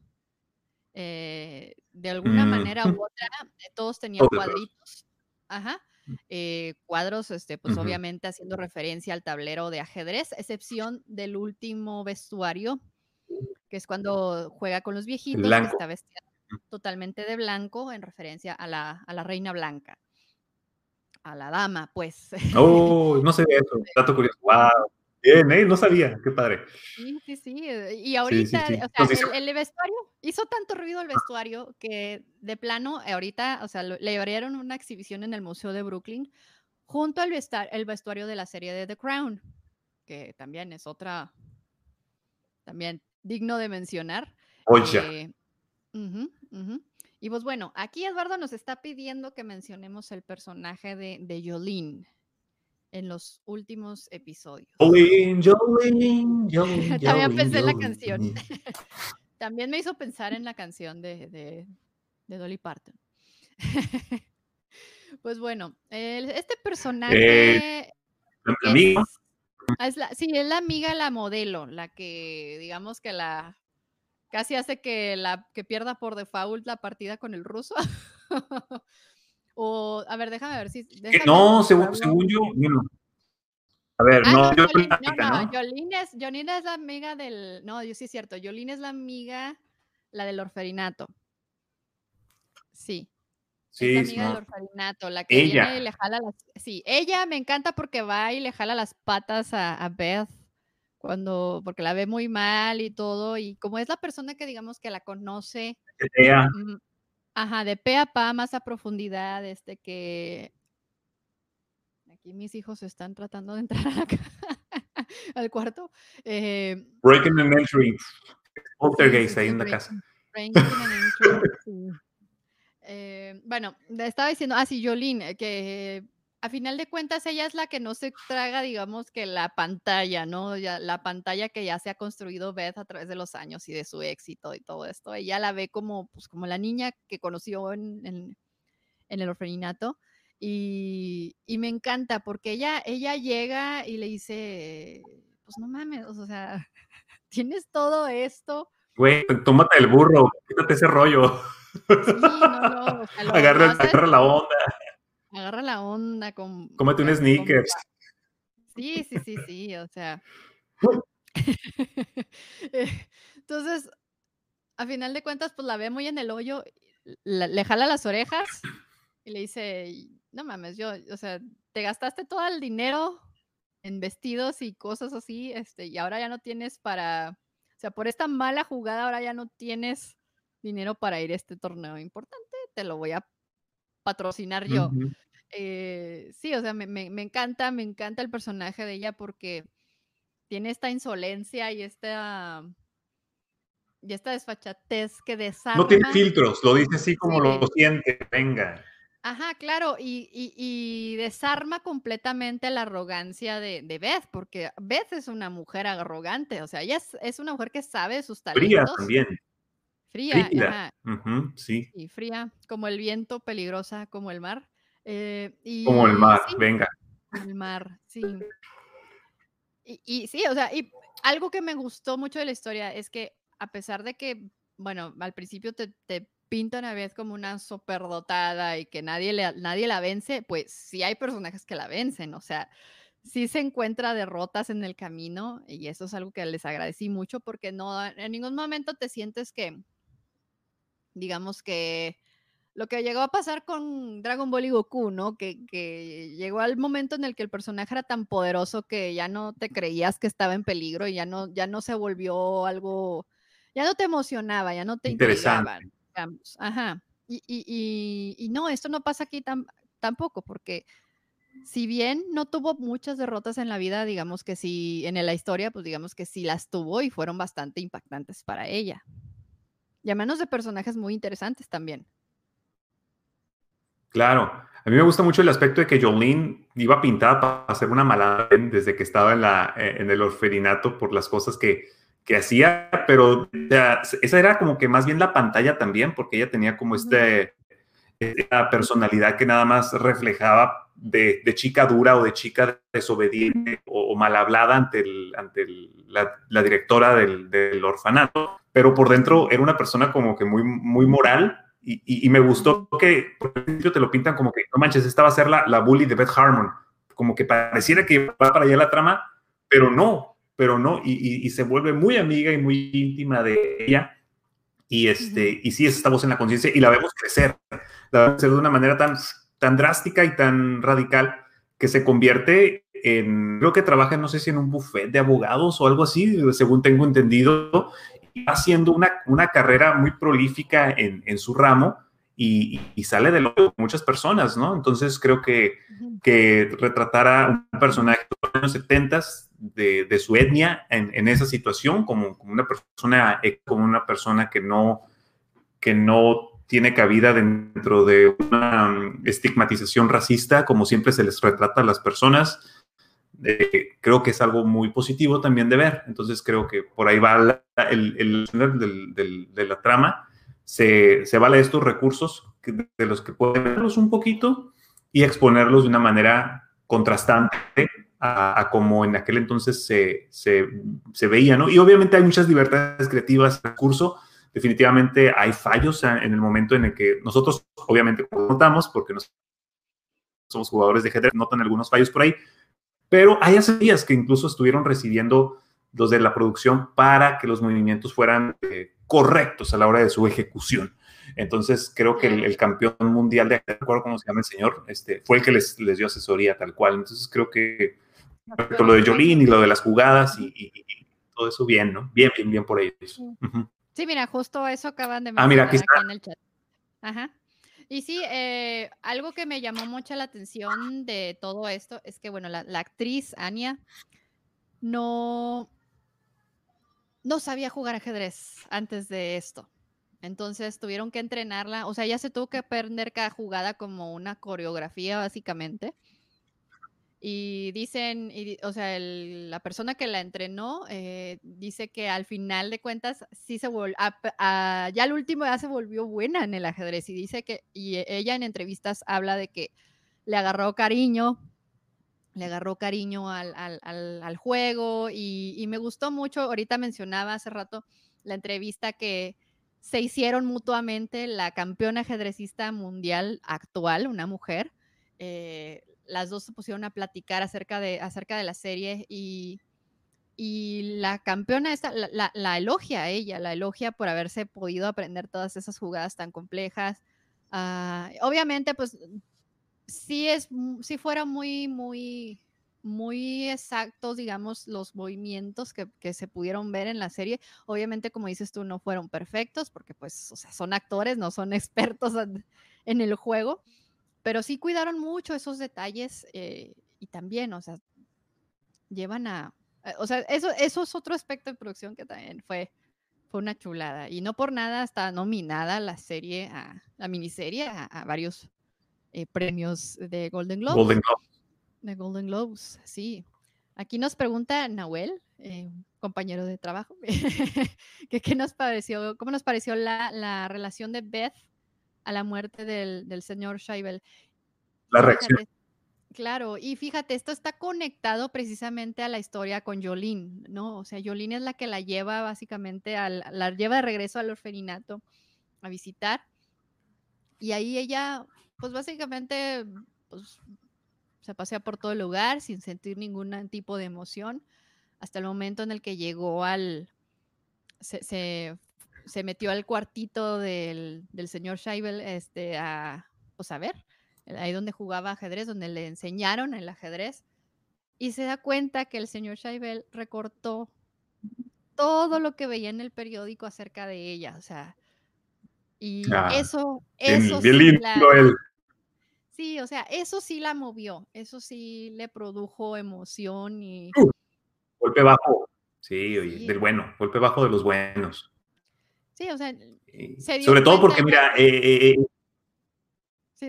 A: Eh, de alguna mm. manera u otra, todos tenían cuadritos. Ajá eh, cuadros, este, pues obviamente haciendo referencia al tablero de ajedrez, excepción del último vestuario, que es cuando juega con los viejitos, que está vestida totalmente de blanco en referencia a la, a la reina blanca, a la dama, pues.
B: Oh, no sé eso, dato curioso. Wow. Bien, ¿eh? No sabía, qué padre.
A: Sí, sí, sí. Eh, y ahorita, o sea, el, vestuario, hizo tanto ruido el vestuario que de plano, ahorita, o sea, le abrieron una exhibición en el Museo de Brooklyn junto al el vestuario de la serie de The Crown, que también es otra, también digno de mencionar.
B: Oye.
A: Eh, y pues bueno, aquí Eduardo nos está pidiendo que mencionemos el personaje de, de Jolene. En los últimos episodios.
B: Jolene, Jolene, Jolene,
A: También pensé en la canción. También me hizo pensar en la canción de, de, Dolly Parton. pues bueno, este personaje...
B: Eh, amiga.
A: Es la, sí, es la amiga, la modelo, la que digamos que la casi hace que la que pierda por default la partida con el ruso. o, a ver, déjame ver si.
B: no, según, según yo, A ver,
A: ah,
B: no,
A: no, Jolene, no, no, es, es la amiga del. No, yo sí es cierto. Jolene es la amiga, la del orferinato. Sí. Sí, es la amiga del orferinato, la que ella. viene y le jala las. Sí, ella me encanta porque va y le jala las patas a, a Beth cuando, porque la ve muy mal y todo, y como es la persona que digamos que la conoce, mm, ajá, de pe a pa, más a profundidad, este que aquí mis hijos están tratando de entrar acá, al cuarto. Eh,
B: Breaking and entry, poltergeist ahí en la casa. Breaking
A: eh, bueno, estaba diciendo, ah, sí, Jolene, que a final de cuentas ella es la que no se traga, digamos, que la pantalla, ¿no? Ya, la pantalla que ya se ha construido Beth a través de los años y de su éxito y todo esto. Ella la ve como, pues, como la niña que conoció en, el orfanato. Y, me encanta porque ella, ella llega y le dice, pues no mames, o sea, tienes todo esto.
B: Güey, tómate el burro, quítate ese rollo. Sí, no, no. agarra la onda
A: agarra la onda con...
B: Cómete un sneakers.
A: Sí, sí, sí, sí, o sea. Entonces, a final de cuentas, pues la ve muy en el hoyo, le jala las orejas y le dice, no mames, yo, o sea, te gastaste todo el dinero en vestidos y cosas así, este, y ahora ya no tienes para, o sea, por esta mala jugada ahora ya no tienes dinero para ir a este torneo importante, te lo voy a patrocinar yo. Eh, sí, o sea, me, me, encanta, me encanta el personaje de ella porque tiene esta insolencia y esta, y esta desfachatez que desarma.
B: No tiene filtros, lo dice así como lo siente, venga.
A: Ajá, claro, y, y, desarma completamente la arrogancia de, de, Beth, porque Beth es una mujer arrogante, o sea, ella es, una mujer que sabe sus talentos.
B: Fría también.
A: Fría, Ajá.
B: sí.
A: Y fría, como el viento, peligrosa como el mar. Eh,
B: como el mar, venga.
A: El mar, sí. Y, sí, o sea, y algo que me gustó mucho de la historia es que a pesar de que, bueno, al principio te, pintan a vez como una superdotada y que nadie, le, nadie la vence, pues sí hay personajes que la vencen, o sea, sí se encuentra derrotas en el camino y eso es algo que les agradecí mucho porque no, en ningún momento te sientes que, digamos que lo que llegó a pasar con Dragon Ball y Goku, ¿no? Que, llegó al momento en el que el personaje era tan poderoso que ya no te creías que estaba en peligro y ya no, ya no se volvió algo, ya no te emocionaba, ya no te interesaba. Ajá. Y, no, esto no pasa aquí tampoco, porque si bien no tuvo muchas derrotas en la vida, digamos que sí, en la historia, pues digamos que sí las tuvo y fueron bastante impactantes para ella. Y a de personajes muy interesantes también.
B: Claro, a mí me gusta mucho el aspecto de que Jolene iba pintada para hacer una mala desde que estaba en, la, eh, en el orferinato por las cosas que, que hacía, pero esa era como que más bien la pantalla también, porque ella tenía como este, esta personalidad que nada más reflejaba de, de chica dura o de chica desobediente o, mal hablada ante, el, ante la, la, directora del, del, orfanato, pero por dentro era una persona como que muy, muy moral y, me gustó que por principio te lo pintan como que, no manches, esta va a ser la, la bully de Beth Harmon. Como que pareciera que va para allá la trama, pero no, pero no. Y, se vuelve muy amiga y muy íntima de ella. Y, este, y sí, es esta voz en la conciencia y la vemos crecer. La vemos crecer de una manera tan, tan drástica y tan radical que se convierte en, creo que trabaja, no sé si en un buffet de abogados o algo así, según tengo entendido, haciendo una, una carrera muy prolífica en, en su ramo y, y, sale de lo de muchas personas, ¿no? Entonces creo que, que retratar a un personaje de los años 70 de, de su etnia en, en esa situación como, como, una persona, como una persona que no, que no tiene cabida dentro de una um, estigmatización racista, como siempre se les retrata a las personas, eh, creo que es algo muy positivo también de ver. Entonces creo que por ahí va el, el, de la trama, se, se vale estos recursos de los que pueden verlos un poquito y exponerlos de una manera contrastante a, como en aquel entonces se, se, se, veía, ¿no? Y obviamente hay muchas libertades creativas en el curso. Definitivamente hay fallos en el momento en el que nosotros, obviamente, notamos, porque nos, somos jugadores de ajedrez, notan algunos fallos por ahí, pero hay días que incluso estuvieron recibiendo los de la producción para que los movimientos fueran eh, correctos a la hora de su ejecución. Entonces, creo que el, campeón mundial de no recuerdo cómo se llama el señor, este, fue el que les, les dio asesoría tal cual. Entonces, creo que lo de Jolín y lo de las jugadas y, todo eso bien, ¿no? Bien, bien, bien por ellos.
A: Sí, mira, justo eso acaban de mencionar ah, mira, aquí, en el chat. Ajá. Y sí, eh, algo que me llamó mucho la atención de todo esto es que, bueno, la, actriz Anya no, no sabía jugar ajedrez antes de esto. Entonces tuvieron que entrenarla, o sea, ella se tuvo que aprender cada jugada como una coreografía, básicamente. Y dicen, o sea, la persona que la entrenó eh, dice que al final de cuentas sí se volvió, ya al último ya se volvió buena en el ajedrez y dice que, y ella en entrevistas habla de que le agarró cariño, le agarró cariño al, al, juego y, y, me gustó mucho, ahorita mencionaba hace rato la entrevista que se hicieron mutuamente la campeona ajedrecista mundial actual, una mujer, eh, las dos se pusieron a platicar acerca de, acerca de la serie y, y la campeona esta, la, elogia ella, la elogia por haberse podido aprender todas esas jugadas tan complejas. Ah, obviamente, pues sí es, si fuera muy, muy, muy exactos, digamos, los movimientos que, que, se pudieron ver en la serie. Obviamente, como dices tú, no fueron perfectos porque, pues, son actores, no son expertos en el juego pero sí cuidaron mucho esos detalles eh, y también, o sea, llevan a, eh, o sea, eso, eso es otro aspecto de producción que también fue, fue una chulada. Y no por nada está nominada la serie, a, la miniserie, a, varios eh, premios de Golden Globes. Golden Globes. De Golden Globes, sí. Aquí nos pregunta Nahuel, compañero de trabajo, que qué nos pareció, cómo nos pareció la, la relación de Beth a la muerte del, señor Scheibel.
B: La reacción.
A: Claro, y fíjate, esto está conectado precisamente a la historia con Jolín, ¿no? O sea, Jolín es la que la lleva básicamente, al, la lleva de regreso al orfanato a visitar. Y ahí ella, pues básicamente, pues, se pasea por todo el lugar sin sentir ningún tipo de emoción, hasta el momento en el que llegó al, se, se se metió al cuartito del, señor Scheibel este, a, pues a ver, ahí donde jugaba ajedrez, donde le enseñaron el ajedrez, y se da cuenta que el señor Scheibel recortó todo lo que veía en el periódico acerca de ella, o sea, y ah, eso, eso sí, sí, o sea, eso sí la movió, eso sí le produjo emoción y...
B: Uh, golpe bajo, sí, oye, del bueno, golpe bajo de los buenos.
A: Sí, o sea,
B: sobre todo porque, mira, eh, eh, eh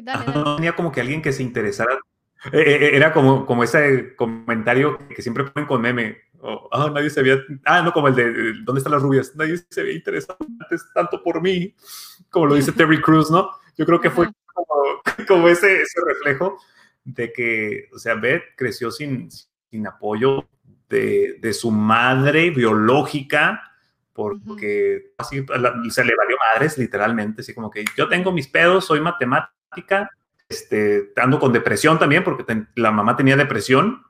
B: no tenía como que alguien que se interesara. Eh, era como, como ese comentario que siempre ponen con meme. oh, nadie se había. Ah, no, como el de ¿Dónde están las rubias? Nadie se había interesado antes tanto por mí, como lo dice Terry Cruz, ¿no? Yo creo que fue como, como ese, ese, reflejo de que, o sea, Beth creció sin, sin apoyo de, de su madre biológica porque así se le valió madres, literalmente, así como que yo tengo mis pedos, soy matemática, este, ando con depresión también, porque la mamá tenía depresión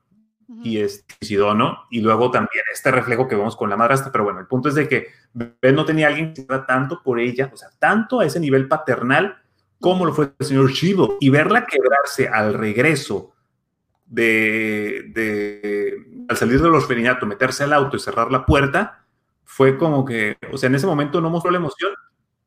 B: y es suicidó, ¿no? Y luego también este reflejo que vemos con la madrastra, pero bueno, el punto es de que Ben no tenía alguien que hiciera tanto por ella, o sea, tanto a ese nivel paternal como lo fue el señor Shivo, y verla quebrarse al regreso de, de al salir del orfanato, meterse al auto y cerrar la puerta, fue como que, o sea, en ese momento no mostró la emoción,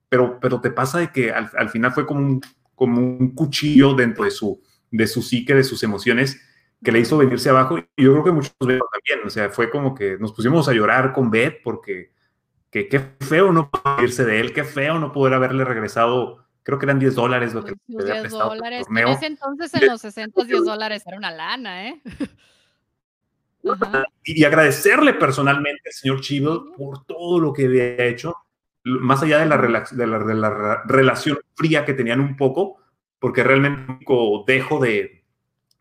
B: pero, pero te pasa de que al, final fue como un, como un cuchillo dentro de su, de su psique, de sus emociones, que le hizo venirse abajo. Y yo creo que muchos también, o sea, fue como que nos pusimos a llorar con Beth porque que, qué feo no poder irse de él, qué feo no poder haberle regresado, creo que eran 10 dólares lo que le había
A: prestado. Dólares. En ese entonces, en los 60, 10 dólares era una lana, ¿eh?
B: y, agradecerle personalmente al señor Chivel por todo lo que había hecho, más allá de la, de la, relación fría que tenían un poco, porque realmente único dejo de,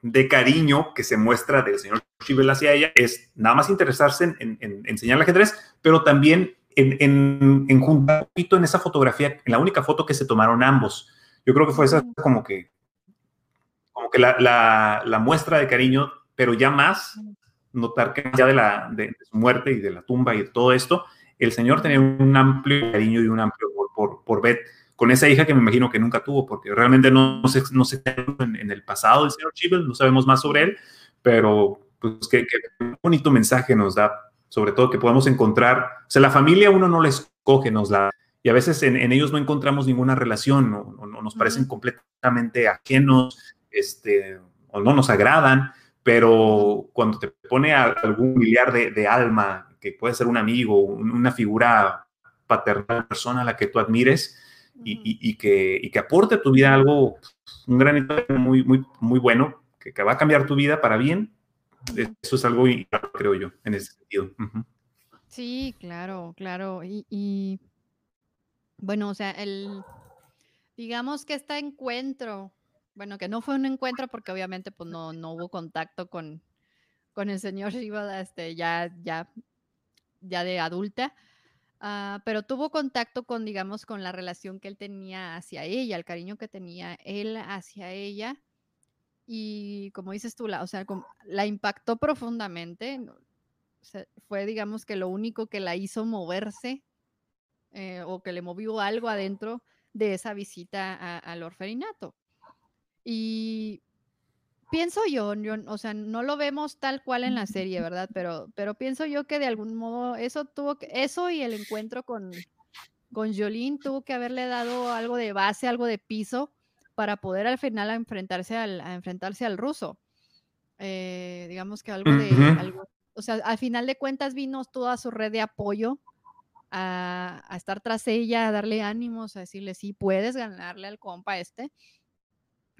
B: de cariño que se muestra del señor Chivel hacia ella es nada más interesarse en, en, en enseñarle ajedrez, pero también en, en, juntar un poquito en esa fotografía, en la única foto que se tomaron ambos. Yo creo que fue esa como que, como que la, la, la muestra de cariño, pero ya más notar que ya de, la, de, su muerte y de la tumba y de todo esto, el señor tenía un amplio cariño y un amplio por, por, por Beth, con esa hija que me imagino que nunca tuvo, porque realmente no, no se, no se en, en el pasado del señor Chibel, no sabemos más sobre él, pero pues qué, bonito mensaje nos da sobre todo que podamos encontrar, o sea, la familia uno no les coge, nos la, y a veces en, ellos no encontramos ninguna relación, o, nos parecen completamente ajenos, este, o no nos agradan, pero cuando te pone a algún familiar de, alma, que puede ser un amigo, una figura paternal, persona a la que tú admires, y, que, que aporte a tu vida algo, un granito muy, muy, muy bueno, que, que va a cambiar tu vida para bien, eso es algo, creo yo, en ese sentido.
A: Sí, claro, claro. Y, bueno, o sea, el, digamos que este encuentro, bueno, que no fue un encuentro porque obviamente pues no, no hubo contacto con, con el señor Shiva, este, ya, ya, ya de adulta, ah, pero tuvo contacto con, digamos, con la relación que él tenía hacia ella, el cariño que tenía él hacia ella y como dices tú, la, o sea, la impactó profundamente. fue, digamos, que lo único que la hizo moverse eh, o que le movió algo adentro de esa visita al orferinato. Y pienso yo, o sea, no lo vemos tal cual en la serie, ¿verdad? Pero, pero pienso yo que de algún modo eso tuvo que, eso y el encuentro con, con Jolene tuvo que haberle dado algo de base, algo de piso para poder al final enfrentarse al, a enfrentarse al ruso. Eh, digamos que algo de, o sea, al final de cuentas vino toda su red de apoyo a, estar tras ella, a darle ánimos, a decirle, sí, puedes ganarle al compa este.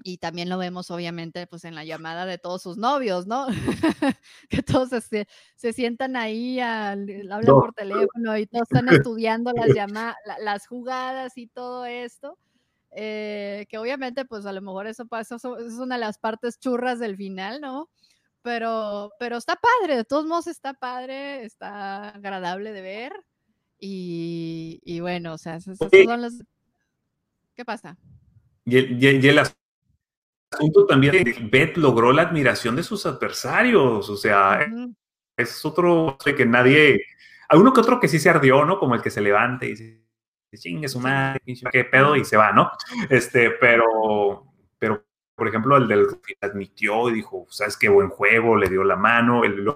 A: Y también lo vemos, obviamente, pues en la llamada de todos sus novios, ¿no? que todos se, se sientan ahí, hablan por teléfono y todos están estudiando las, las jugadas y todo esto. Eh, que obviamente pues a lo mejor eso pasa, es una de las partes churras del final, ¿no? Pero, pero está padre, de todos modos está padre, está agradable de ver y, y bueno, o sea, son. ¿Qué pasa?
B: Y el, asunto también de Beth logró la admiración de sus adversarios, o sea, es otro que nadie, alguno que otro que sí se ardió, ¿no? Como el que se levante y dice, chingue su madre, qué pedo, y se va, ¿no? Este, pero, pero, por ejemplo, el del admitió y dijo, sabes qué buen juego, le dio la mano, el,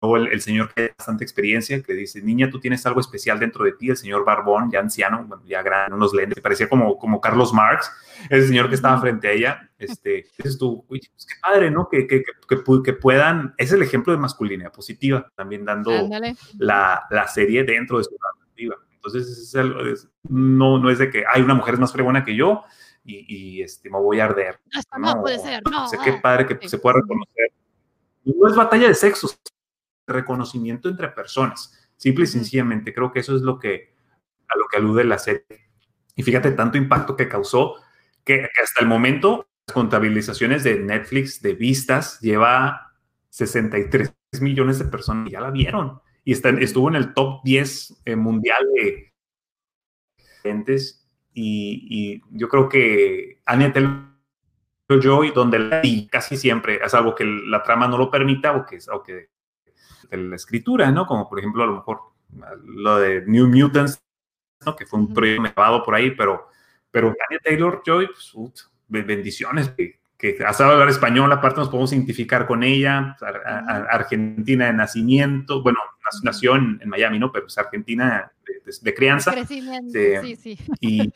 B: luego el, señor que tiene bastante experiencia, que dice, niña, tú tienes algo especial dentro de ti, el señor Barbón, ya anciano, ya grande, unos lentes, parecía como, como Carlos Marx, ese señor que estaba frente a ella, este, dices tú, uy, pues qué padre, ¿no? Que, que, que, que, puedan, es el ejemplo de masculinidad positiva, también dando la, la, serie dentro de su narrativa. Entonces, es no, no es de que hay una mujer es más fregona que yo y, este, me voy a arder.
A: no, puede ser, no.
B: O sea, qué padre que se pueda reconocer. No es batalla de sexos, reconocimiento entre personas. Simple y sencillamente, creo que eso es lo que, a lo que alude la serie. Y fíjate tanto impacto que causó que, hasta el momento las contabilizaciones de Netflix de vistas lleva 63 millones de personas que ya la vieron y estuvo en el top 10 eh, mundial de gentes y, yo creo que Anya Taylor-Joy, donde la, y casi siempre es algo que la trama no lo permita o que, o que la escritura, ¿no? Como por ejemplo a lo mejor lo de New Mutants, ¿no? Que fue un proyecto grabado por ahí, pero, pero Anya Taylor-Joy, pues, bendiciones, que ha sabido hablar español, aparte nos podemos identificar con ella, argentina de nacimiento, bueno, nació en, Miami, ¿no? Pero es argentina de, crianza.
A: Crecimiento, sí, sí.
B: Y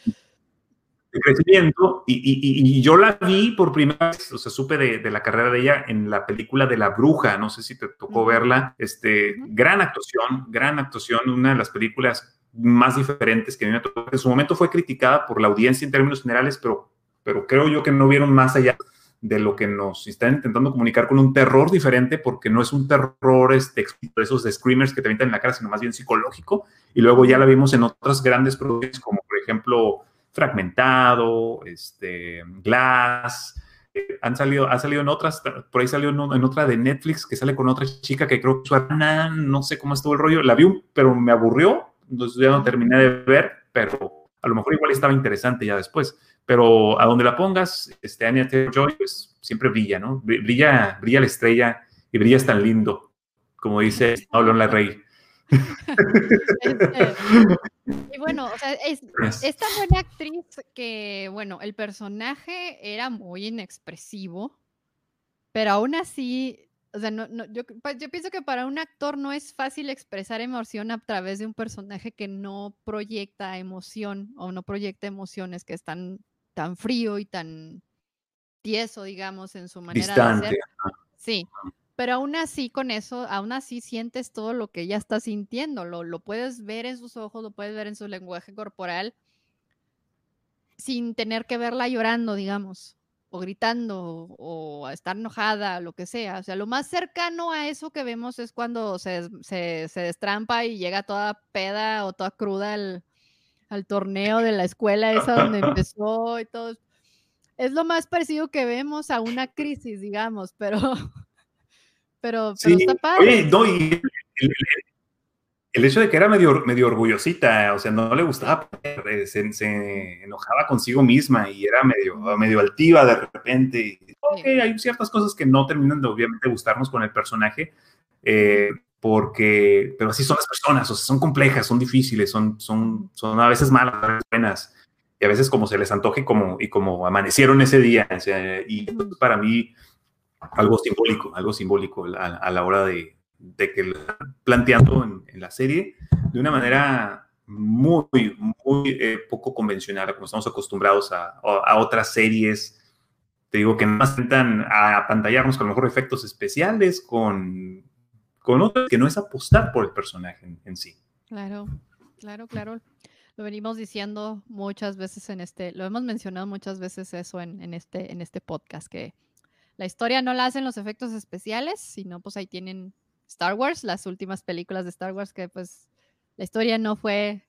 B: de crecimiento, y, yo la vi por primera vez, o sea, supe de, la carrera de ella en la película de La Bruja, no sé si te tocó verla, este, gran actuación, gran actuación, una de las películas más diferentes que a mí me tocó. En su momento fue criticada por la audiencia en términos generales, pero, pero creo yo que no vieron más allá de lo que nos están intentando comunicar con un terror diferente, porque no es un terror este, de esos de screamers que te avientan en la cara, sino más bien psicológico. Y luego ya la vimos en otras grandes producciones, como por ejemplo Fragmentado, este, Glass. Eh, han salido, ha salido en otras, por ahí salió en, en, otra de Netflix que sale con otra chica que creo que su hermana, no sé cómo estuvo el rollo, la vi, pero me aburrió, entonces ya no terminé de ver, pero a lo mejor igual estaba interesante ya después pero a donde la pongas, este, Anya Taylor-Joy, pues siempre brilla, ¿no? Brilla, brilla la estrella y brilla tan lindo, como dice Pablo La Rey.
A: Este, y bueno, o sea, es, esta buena actriz que, bueno, el personaje era muy inexpresivo, pero aún así, o sea, no, no, yo, pues, yo pienso que para un actor no es fácil expresar emoción a través de un personaje que no proyecta emoción o no proyecta emociones que están tan frío y tan tieso, digamos, en su manera de ser. Sí, pero aún así con eso, aún así sientes todo lo que ella está sintiendo, lo, lo puedes ver en sus ojos, lo puedes ver en su lenguaje corporal, sin tener que verla llorando, digamos, o gritando, o, estar enojada, lo que sea. O sea, lo más cercano a eso que vemos es cuando se, se, se destrampa y llega toda peda o toda cruda al, al torneo de la escuela esa donde empezó y todo. Es lo más parecido que vemos a una crisis, digamos, pero, pero, está padre.
B: Oye, el, hecho de que era medio, medio orgullosita, o sea, no le gustaba, eh, se, enojaba consigo misma y era medio, medio altiva de repente. hay ciertas cosas que no terminan de obviamente gustarnos con el personaje. Eh, porque, pero así son las personas, o sea, son complejas, son difíciles, son, son, son a veces malas, a veces buenas, y a veces como se les antoje como, y como amanecieron ese día, o sea, y para mí algo simbólico, algo simbólico a, la hora de, que lo planteando en, la serie de una manera muy, muy eh, poco convencional, como estamos acostumbrados a, a, otras series, te digo que no intentan a pantallarnos con mejor efectos especiales, con con otras que no es apostar por el personaje en, sí.
A: Claro, claro, claro. Lo venimos diciendo muchas veces en este, lo hemos mencionado muchas veces eso en, este, en este podcast, que la historia no la hacen los efectos especiales, sino pues ahí tienen Star Wars, las últimas películas de Star Wars que pues la historia no fue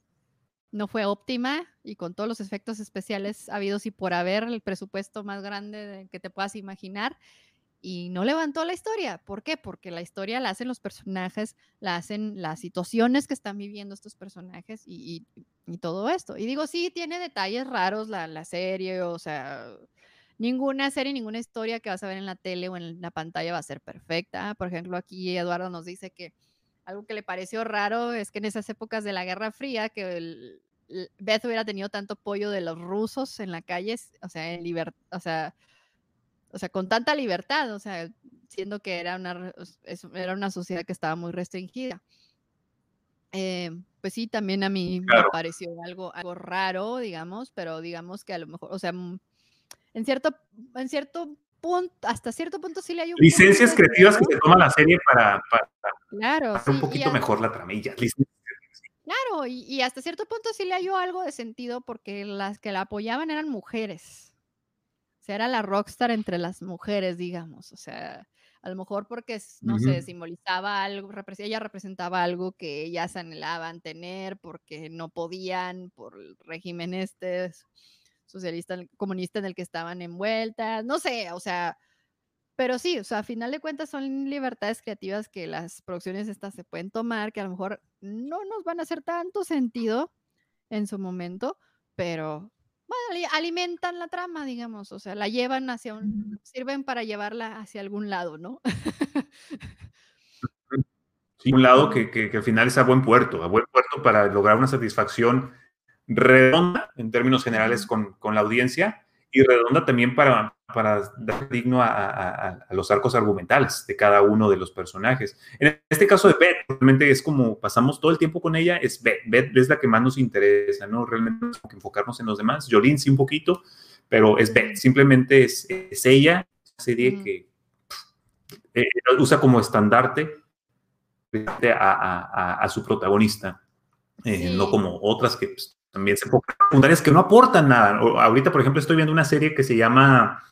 A: no fue óptima y con todos los efectos especiales habidos y por haber el presupuesto más grande que te puedas imaginar y no levantó la historia. ¿Por qué? Porque la historia la hacen los personajes, la hacen las situaciones que están viviendo estos personajes y, todo esto. Y digo, sí, tiene detalles raros la, la, serie, o sea, ninguna serie, ninguna historia que vas a ver en la tele o en la pantalla va a ser perfecta. Por ejemplo, aquí Eduardo nos dice que algo que le pareció raro es que en esas épocas de la Guerra Fría, que el, Beth hubiera tenido tanto apoyo de los rusos en la calle, o sea, en o sea, o sea, con tanta libertad, o sea, siendo que era una, era una sociedad que estaba muy restringida. Eh, pues sí, también a mí me pareció algo, algo raro, digamos, pero digamos que a lo mejor, o sea, mm, en cierto, en cierto punto, hasta cierto punto sí le hay un
B: Licencias creativas que se toma la serie para, para, claro, un poquito mejor la tramilla.
A: Claro, y, y, hasta cierto punto sí le halló algo de sentido porque las que la apoyaban eran mujeres. O sea, era la rockstar entre las mujeres, digamos. O sea, a lo mejor porque, no sé, simbolizaba algo, ella representaba algo que ellas anhelaban tener porque no podían por el régimen este socialista, comunista en el que estaban envueltas, no sé, o sea, pero sí, o sea, a final de cuentas son libertades creativas que las producciones estas se pueden tomar, que a lo mejor no nos van a hacer tanto sentido en su momento, pero alimentan la trama, digamos, o sea, la llevan hacia un, sirven para llevarla hacia algún lado, ¿no?
B: Sí, un lado que, que, al final es a buen puerto, a buen puerto para lograr una satisfacción redonda en términos generales con, con la audiencia y redonda también para, para dar digno a, los arcos argumentales de cada uno de los personajes. En este caso de Beth, realmente es como pasamos todo el tiempo con ella, es Beth, Beth es la que más nos interesa, ¿no? Realmente que enfocarnos en los demás. Jolín sí un poquito, pero es Beth, simplemente es, es ella, serie que eh, usa como estandarte a, su protagonista, eh, no como otras que pues, también se secundarias que no aportan nada. Ahorita, por ejemplo, estoy viendo una serie que se llama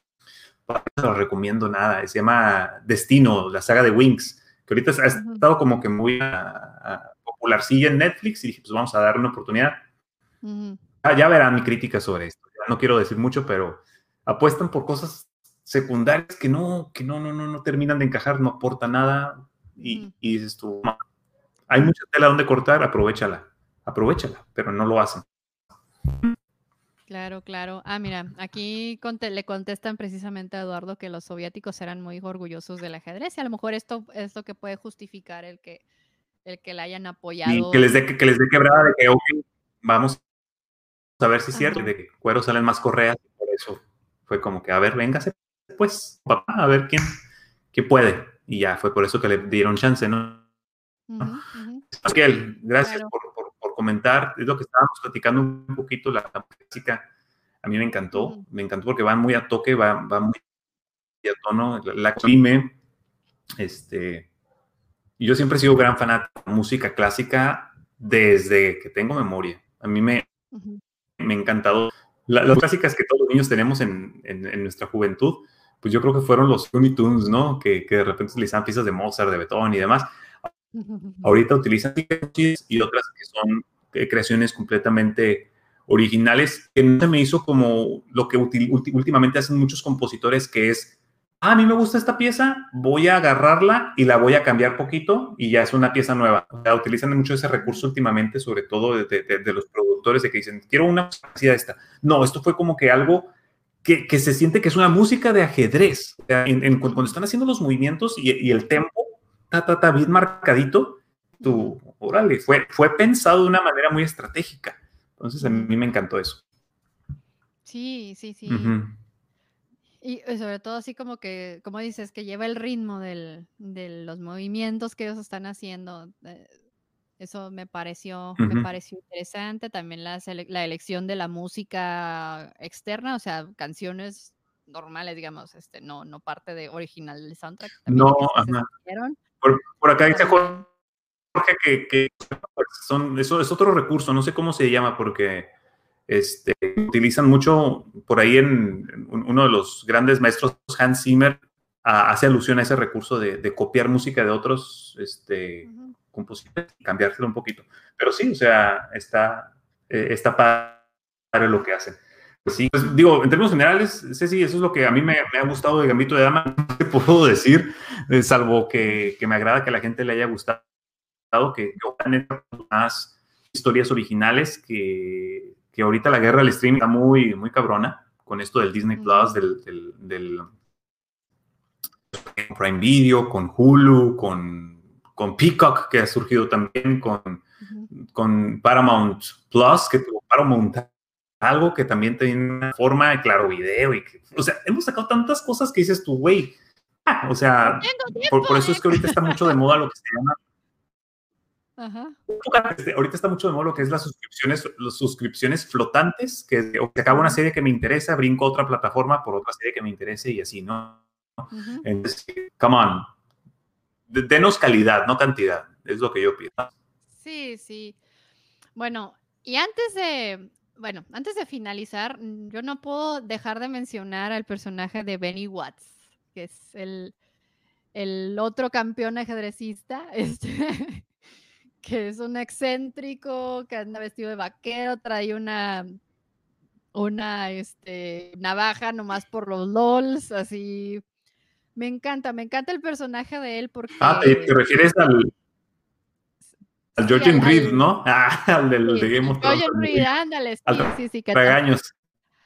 B: no lo recomiendo nada. Se llama Destino, la saga de Wings, que ahorita ha estado como que muy a, popularcilla en Netflix y dije, pues vamos a darle una oportunidad. ah, ya verán mi crítica sobre esto. No quiero decir mucho, pero apuestan por cosas secundarias que no, que no, no, no, no terminan de encajar, no aporta nada y, y dices tú, hay mucha tela donde cortar, aprovechala, aprovechala, pero no lo hacen.
A: Claro, claro. Ah, mira, aquí le contestan precisamente a Eduardo que los soviéticos eran muy orgullosos del ajedrez y a lo mejor esto es lo que puede justificar el que, el que la hayan apoyado.
B: Y que les dé que les dé quebrada de que vamos a ver si es cierto, de que cuero salen más correas, por eso fue como que, a ver, véngase, pues, papá, a ver quién, quién puede. Y ya fue por eso que le dieron chance, ¿no? gracias por, comentar. Es lo que estábamos platicando un poquito, la, música. A mí me encantó, me encantó porque va muy a toque, va, va muy a tono. La, clime, este. Yo siempre he sido gran fanático de música clásica desde que tengo memoria. A mí me, me ha encantado. las clásicas que todos los niños tenemos en, en, nuestra juventud, pues yo creo que fueron los Looney Tunes, ¿no? Que, que de repente utilizaban piezas de Mozart, de Beethoven y demás. Ahorita utilizan y otras que son creaciones completamente originales, que no se me hizo como lo que últimamente hacen muchos compositores, que es, ah, a mí me gusta esta pieza, voy a agarrarla y la voy a cambiar poquito y ya es una pieza nueva. O utilizan mucho ese recurso últimamente, sobre todo de, los productores, de que dicen, quiero una de esta. No, esto fue como que algo que, se siente que es una música de ajedrez. cuando están haciendo los movimientos y, el tempo, ta, ta, ta, bien marcadito, tú, órale, fue, fue pensado de una manera muy estratégica. Entonces a mí me encantó eso.
A: Sí, sí, sí. Y eh, sobre todo así como que, como dices, que lleva el ritmo del, de los movimientos que ellos están haciendo. Eh, eso me pareció, me pareció interesante. También la, la elección de la música externa, o sea, canciones normales, digamos, este, no, no parte de original del soundtrack.
B: No, ajá. Por, por, acá dice Jorge que, son, eso es otro recurso, no sé cómo se llama, porque este, utilizan mucho, por ahí en, uno de los grandes maestros, Hans Zimmer, hace alusión a ese recurso de, copiar música de otros este, compositores y cambiárselo un poquito. Pero sí, o sea, está, eh, está para lo que hacen. Pues sí, pues, digo, en términos generales, Ceci, eso es lo que a mí me, ha gustado de Gambito de Dama, no te puedo decir, eh, salvo que, que, me agrada que a la gente le haya gustado que van más historias originales que, que, ahorita la guerra del streaming está muy, muy cabrona con esto del Disney Plus, del, del, Prime Video, con Hulu, con, con Peacock, que ha surgido también, con, con Paramount Plus, que tuvo Paramount algo que también tiene una forma de claro video y que, o sea, hemos sacado tantas cosas que dices tú, güey, ah, o sea, por, por, eso es que ahorita está mucho de moda lo que se llama este, ahorita está mucho de moda lo que es las suscripciones, las suscripciones flotantes, que se acaba una serie que me interesa, brinco a otra plataforma por otra serie que me interese y así, ¿no? Entonces, come on, denos calidad, no cantidad, es lo que yo pido.
A: Sí, sí. Bueno, y antes de, bueno, antes de finalizar, yo no puedo dejar de mencionar al personaje de Benny Watts, que es el, el otro campeón ajedrecista, este, que es un excéntrico, que anda vestido de vaquero, trae una, una este, navaja nomás por los LOLs, así. Me encanta, me encanta el personaje de él porque...
B: Ah, te, refieres al, al Georgian Reed, ¿no? Ah, al del de Game of Thrones.
A: Georgian Reed, ándale, sí, sí, sí. Que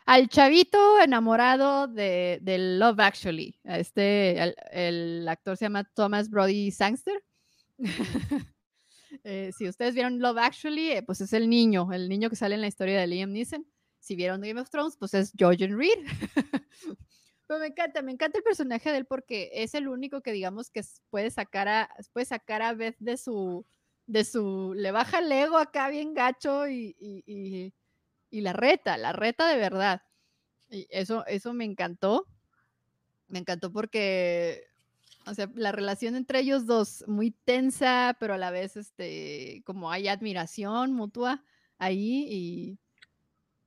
B: al
A: chavito enamorado de, de Love Actually. Este, el, el, actor se llama Thomas Brody Sangster. Eh, si ustedes vieron Love Actually, eh, pues es el niño, el niño que sale en la historia de Liam Neeson. Si vieron Game of Thrones, pues es Georgian Reed. Pero me encanta, me encanta el personaje de él porque es el único que digamos que puede sacar a, puede sacar a Beth de su, de su, le baja el ego acá bien gacho y, y, y, la reta, la reta de verdad. Y eso, eso me encantó. Me encantó porque o sea, la relación entre ellos dos muy tensa, pero a la vez, este, como hay admiración mutua ahí y,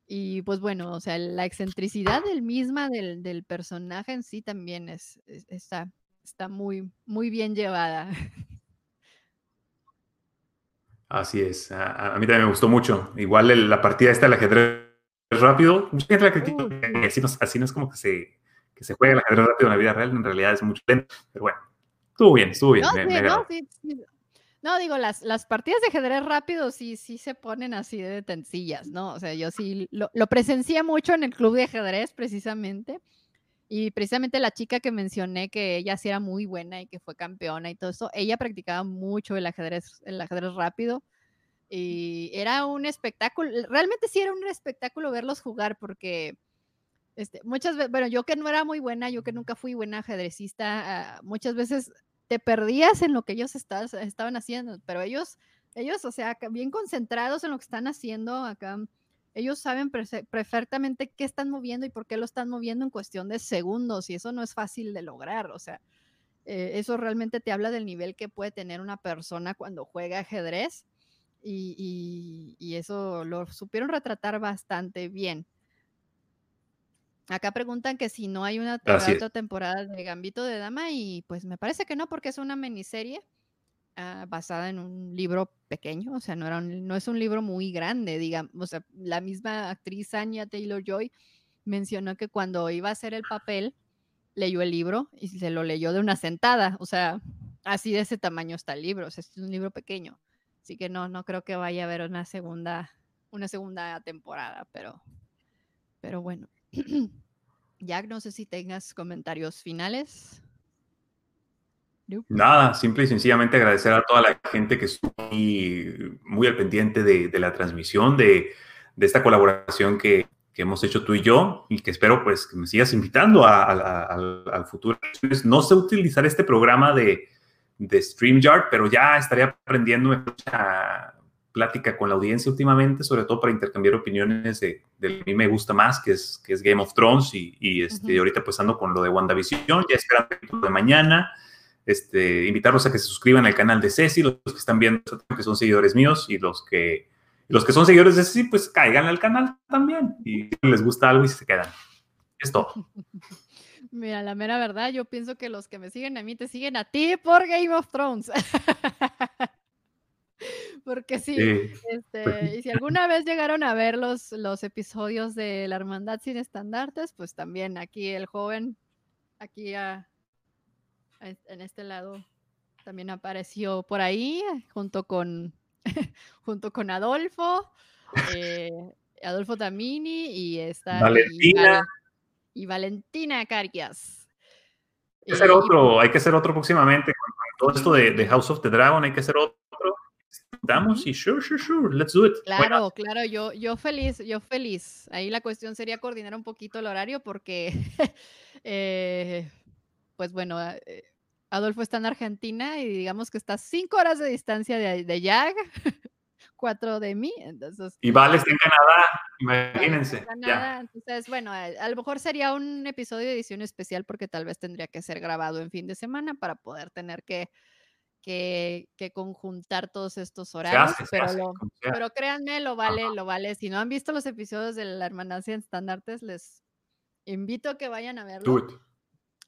A: Y pues bueno, o sea, la excentricidad del misma del, del personaje en sí también es, está, está muy, muy bien llevada.
B: Así es, a, mí también me gustó mucho. Igual la partida esta del ajedrez rápido, mucha gente la critica, así, no, así no es como que se, que se juega el ajedrez rápido en la vida real, en realidad es mucho lento, pero bueno, estuvo bien, estuvo bien.
A: No, sí, no, digo, las, las partidas de ajedrez rápido sí, sí se ponen así de tencillas, ¿no? O sea, yo sí lo, lo presencié mucho en el club de ajedrez precisamente. Y precisamente la chica que mencioné que ella sí era muy buena y que fue campeona y todo eso, ella practicaba mucho el ajedrez, el ajedrez rápido. Y era un espectáculo, realmente sí era un espectáculo verlos jugar porque este, muchas veces, bueno, yo que no era muy buena, yo que nunca fui buena ajedrecista, ah, muchas veces te perdías en lo que ellos estaban haciendo, pero ellos, ellos, o sea, bien concentrados en lo que están haciendo acá, ellos saben perfectamente qué están moviendo y por qué lo están moviendo en cuestión de segundos y eso no es fácil de lograr, o sea, eh, eso realmente te habla del nivel que puede tener una persona cuando juega ajedrez y, y eso lo supieron retratar bastante bien. Acá preguntan que si no hay una otra temporada de Gambito de Dama y pues me parece que no porque es una miniserie ah, basada en un libro pequeño, o sea, no, era no es un libro muy grande, digamos, o sea, la misma actriz Anya Taylor-Joy mencionó que cuando iba a hacer el papel leyó el libro y se lo leyó de una sentada, o sea, así de ese tamaño está el libro, o sea, es un libro pequeño, así que no, no creo que vaya a haber una segunda, una segunda temporada, pero, pero bueno. Jack, no sé si tengas comentarios finales.
B: Nada, simple y sencillamente agradecer a toda la gente que estuvo muy, al pendiente de, la transmisión, de, esta colaboración que, hemos hecho tú y yo, y que espero pues que me sigas invitando al futuro. No sé utilizar este programa de, StreamYard, pero ya estaría aprendiendo mucha plática con la audiencia últimamente, sobre todo para intercambiar opiniones de, de a mí me gusta más, que es, que es Game of Thrones, y, y este, ahorita pues ando con lo de WandaVision, ya esperando el de mañana, este, invitarlos a que se suscriban al canal de Ceci, los que están viendo que son seguidores míos, y los que, los que son seguidores de Ceci, pues caigan al canal también, y les gusta algo y se quedan. Es todo.
A: Mira, la mera verdad, yo pienso que los que me siguen a mí te siguen a ti por Game of Thrones. Porque sí, este, pues y si alguna vez llegaron a ver los, los episodios de La Hermandad sin estandartes, pues también aquí el joven, aquí en este lado, también apareció por ahí, junto con, junto con Adolfo, eh, Adolfo Tamini y esta
B: Valentina.
A: Y, Valentina Carias.
B: Hay que hacer otro, hay que hacer otro próximamente. Con todo esto de, de House of the Dragon, hay que hacer otro Y sure, sure, sure, let's do it.
A: Claro, claro, yo, yo feliz, yo feliz. Ahí la cuestión sería coordinar un poquito el horario porque, eh, pues bueno, eh, Adolfo está en Argentina y digamos que está cinco horas de distancia de, de Jag, cuatro de mí, entonces.
B: Y Vale está en Canadá, imagínense.
A: Entonces, bueno, a lo mejor sería un episodio de edición especial porque tal vez tendría que ser grabado en fin de semana para poder tener que que, conjuntar todos estos horarios, pero, pero créanme, lo vale, lo vale. Si no han visto los episodios de la Hermanancia en Estandartes, les invito a que vayan a verlo.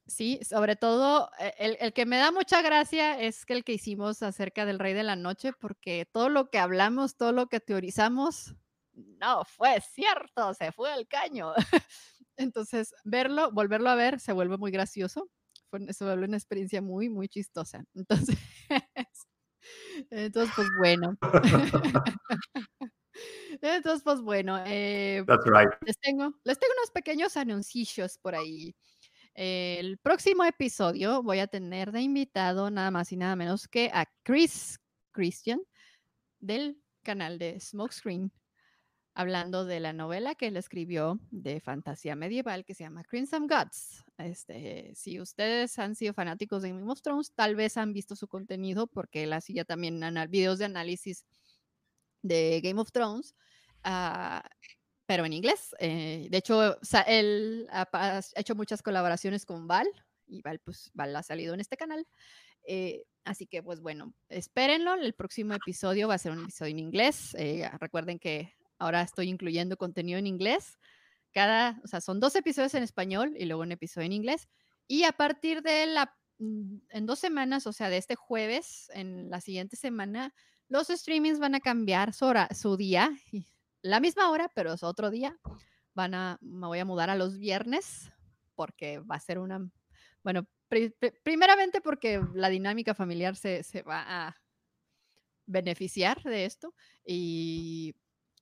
A: Sí, sobre todo, eh, el, el, que me da mucha gracia es que el que hicimos acerca del Rey de la Noche, porque todo lo que hablamos, todo lo que teorizamos, no fue cierto, se fue al caño. Entonces, verlo, volverlo a ver, se vuelve muy gracioso se vuelve una experiencia muy, muy chistosa. Entonces, entonces pues bueno. entonces, pues bueno. Eh, les, tengo, les tengo unos pequeños anuncios por ahí. el próximo episodio voy a tener de invitado nada más y nada menos que a Chris Christian del canal de Smokescreen hablando de la novela que él escribió de fantasía medieval que se llama Crimson Gods. Este, si ustedes han sido fanáticos de Game of Thrones, tal vez han visto su contenido porque él hacía también videos de análisis de Game of Thrones, ah, pero en inglés. Eh, de hecho, él ha, hecho muchas colaboraciones con Val y Val, pues, Val ha salido en este canal. Eh, así que, pues bueno, espérenlo. El próximo episodio va a ser un episodio en inglés. Eh, recuerden que Ahora estoy incluyendo contenido en inglés. Cada, o sea, son dos episodios en español y luego un episodio en inglés. Y a partir de la, mm, en dos semanas, o sea, de este jueves, en la siguiente semana, los streamings van a cambiar su, hora, su día, la misma hora, pero es otro día. Van a, me voy a mudar a los viernes porque va a ser una, bueno, primeramente porque la dinámica familiar se, se va a beneficiar de esto y,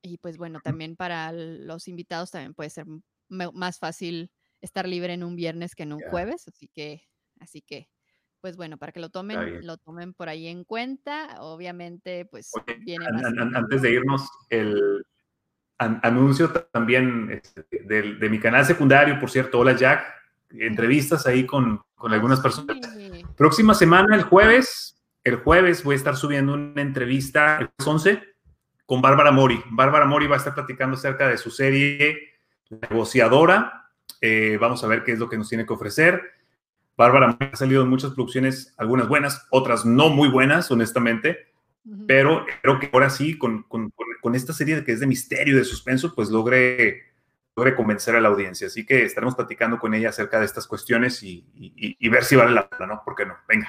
A: y, pues bueno, también para los invitados también puede ser más fácil estar libre en un viernes que en un jueves, así que, así que, pues bueno, para que lo tomen, lo tomen por ahí en cuenta, obviamente, pues viene
B: Antes de irnos, el anuncio también este, de, de, mi canal secundario, por cierto, hola Jack, entrevistas ahí con, con algunas personas. Próxima semana, el jueves, el jueves voy a estar subiendo una entrevista, el 11, con Bárbara Mori. Bárbara Mori va a estar platicando acerca de su serie negociadora. Eh, vamos a ver qué es lo que nos tiene que ofrecer. Bárbara Mori ha salido en muchas producciones, algunas buenas, otras no muy buenas, honestamente, pero creo que ahora sí, con, con, con, esta serie que es de misterio, de suspenso, pues logre logre convencer a la audiencia. Así que estaremos platicando con ella acerca de estas cuestiones y, ver si vale la pena, ¿no? ¿Por qué no? Venga.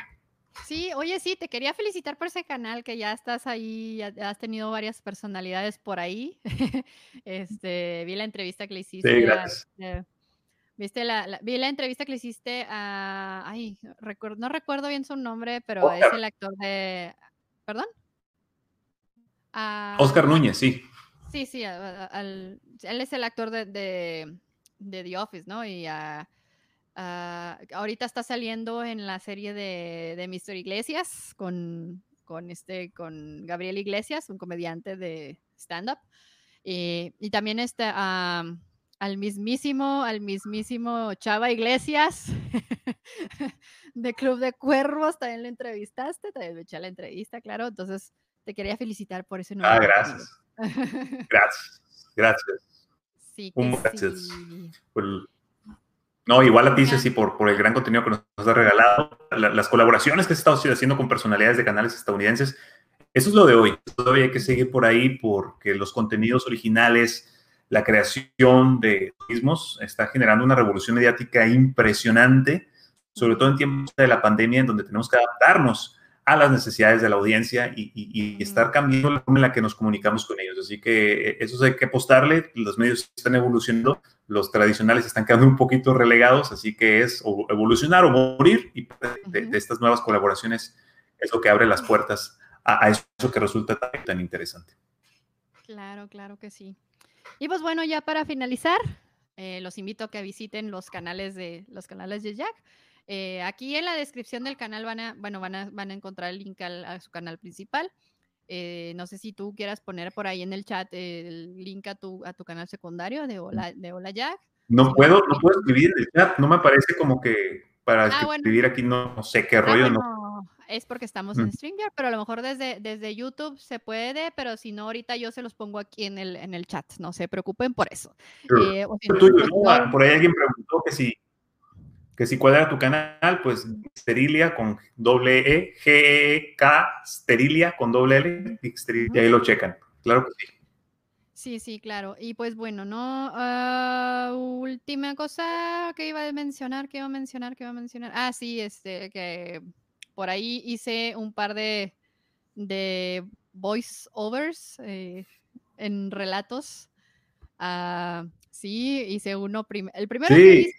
A: Sí, oye, sí, te quería felicitar por ese canal que ya estás ahí, ya has tenido varias personalidades por ahí. este, vi la entrevista que le hiciste.
B: Sí, gracias.
A: viste la, vi la entrevista que le hiciste a, ay, no recuerdo bien su nombre, pero es el actor de, ¿perdón?
B: Oscar Núñez, sí.
A: Sí, sí, él es el actor de, de, The Office, ¿no? Y ahorita está saliendo en la serie de, de Mr. Iglesias con, con, este, con Gabriel Iglesias, un comediante de stand-up. Y, también este, al mismísimo, al mismísimo Chava Iglesias de Club de Cuervos, también lo entrevistaste, también me eché la entrevista, claro. Entonces, te quería felicitar por ese
B: nuevo. Ah, gracias. Gracias, gracias. Sí, gracias. No, igual a ti, Ceci, por, por el gran contenido que nos has regalado, las colaboraciones que has estado haciendo con personalidades de canales estadounidenses. Eso es lo de hoy. Todavía hay que seguir por ahí porque los contenidos originales, la creación de mismos está generando una revolución mediática impresionante, sobre todo en tiempos de la pandemia, en donde tenemos que adaptarnos a las necesidades de la audiencia y, estar cambiando la forma en la que nos comunicamos con ellos. Así que eh, eso hay que apostarle, los medios están evolucionando, los tradicionales están quedando un poquito relegados, así que es evolucionar o morir y de, estas nuevas colaboraciones es lo que abre las puertas a, eso que resulta tan, interesante.
A: Claro, claro que sí. Y pues bueno, ya para finalizar, eh, los invito a que visiten los canales de los canales de Jack. Eh, aquí en la descripción del canal van a, bueno, van a, van a encontrar el link a su canal principal. Eh, no sé si tú quieras poner por ahí en el chat el link a tu, a tu canal secundario de Hola, de Hola Jack.
B: No puedo, no puedo escribir en el chat, no me parece como que para ah, escribir aquí no, sé qué ah, rollo. no.
A: Es porque estamos en StreamYard, pero a lo mejor desde, desde YouTube se puede, pero si no, ahorita yo se los pongo aquí en el, en el chat, no se preocupen por eso.
B: Eh, por ahí alguien preguntó que si que si cuál era tu canal, pues Sterilia con doble E, G E K Sterilia con doble L, y ahí lo checan. Claro que sí.
A: Sí, sí, claro. Y pues bueno, ¿no? Ah, última cosa que iba a mencionar, que iba a mencionar, que iba a mencionar. Ah, sí, este, que por ahí hice un par de, de voice overs eh, en relatos. Ah, sí, hice uno. el primero que hice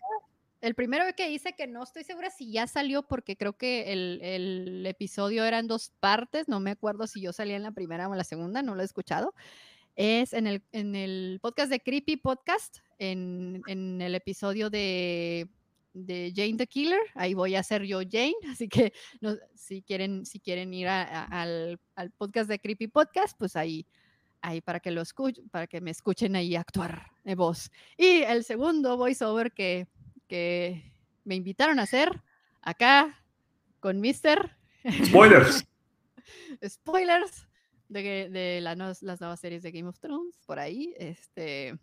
A: el primero que hice, que no estoy segura si ya salió, porque creo que el, episodio era en dos partes, no me acuerdo si yo salía en la primera o en la segunda, no lo he escuchado. Es en el, en el podcast de Creepy Podcast, en, el episodio de, Jane the Killer, ahí voy a ser yo Jane, así que si, quieren, si quieren ir al, podcast de Creepy Podcast, pues ahí, ahí para que lo escuchen, para que me escuchen ahí actuar de voz. Y el segundo voiceover que que me invitaron a hacer acá con Mister.
B: Spoilers.
A: Spoilers de, las nuevas series de Game of Thrones, por ahí, este,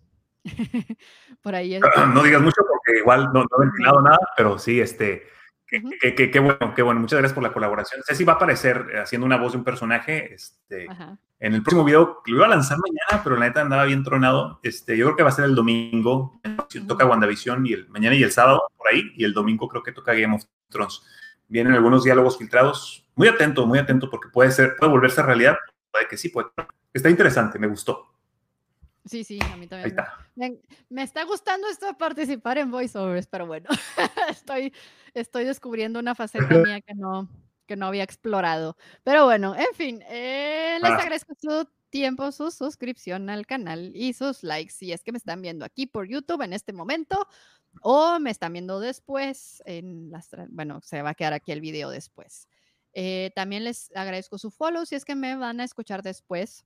A: por ahí.
B: No digas mucho porque igual no, he ventilado nada, pero sí, este, Qué, bueno, qué bueno. Muchas gracias por la colaboración. Ceci va a aparecer eh, haciendo una voz de un personaje este, en el próximo video. Lo iba a lanzar mañana, pero la neta andaba bien tronado. Este, yo creo que va a ser el domingo. Toca WandaVision y el mañana y el sábado por ahí. Y el domingo creo que toca Game of Thrones. Vienen algunos diálogos filtrados. Muy atento, muy atento, porque puede ser, puede volverse realidad. Puede que sí, puede. Está interesante, me gustó.
A: Sí, sí, a mí también. Me, está gustando esto de participar en voiceovers, pero bueno, estoy, estoy descubriendo una faceta mía que no, que no había explorado. Pero bueno, en fin, eh, les agradezco su tiempo, su suscripción al canal y sus likes si es que me están viendo aquí por YouTube en este momento o me están viendo después en las, bueno, se va a quedar aquí el video después. Eh, también les agradezco su follow si es que me van a escuchar después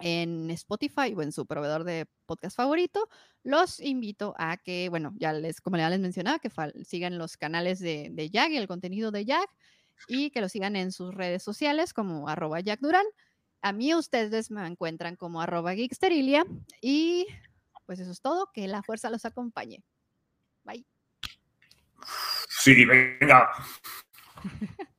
A: en Spotify o en su proveedor de podcast favorito, los invito a que, bueno, ya les, como ya les mencionaba, que sigan los canales de, de y el contenido de Jack, y que lo sigan en sus redes sociales como arroba Jack Durán. A mí ustedes me encuentran como arroba Geeksterilia y pues eso es todo, que la fuerza los acompañe. Bye.
B: Sí, venga.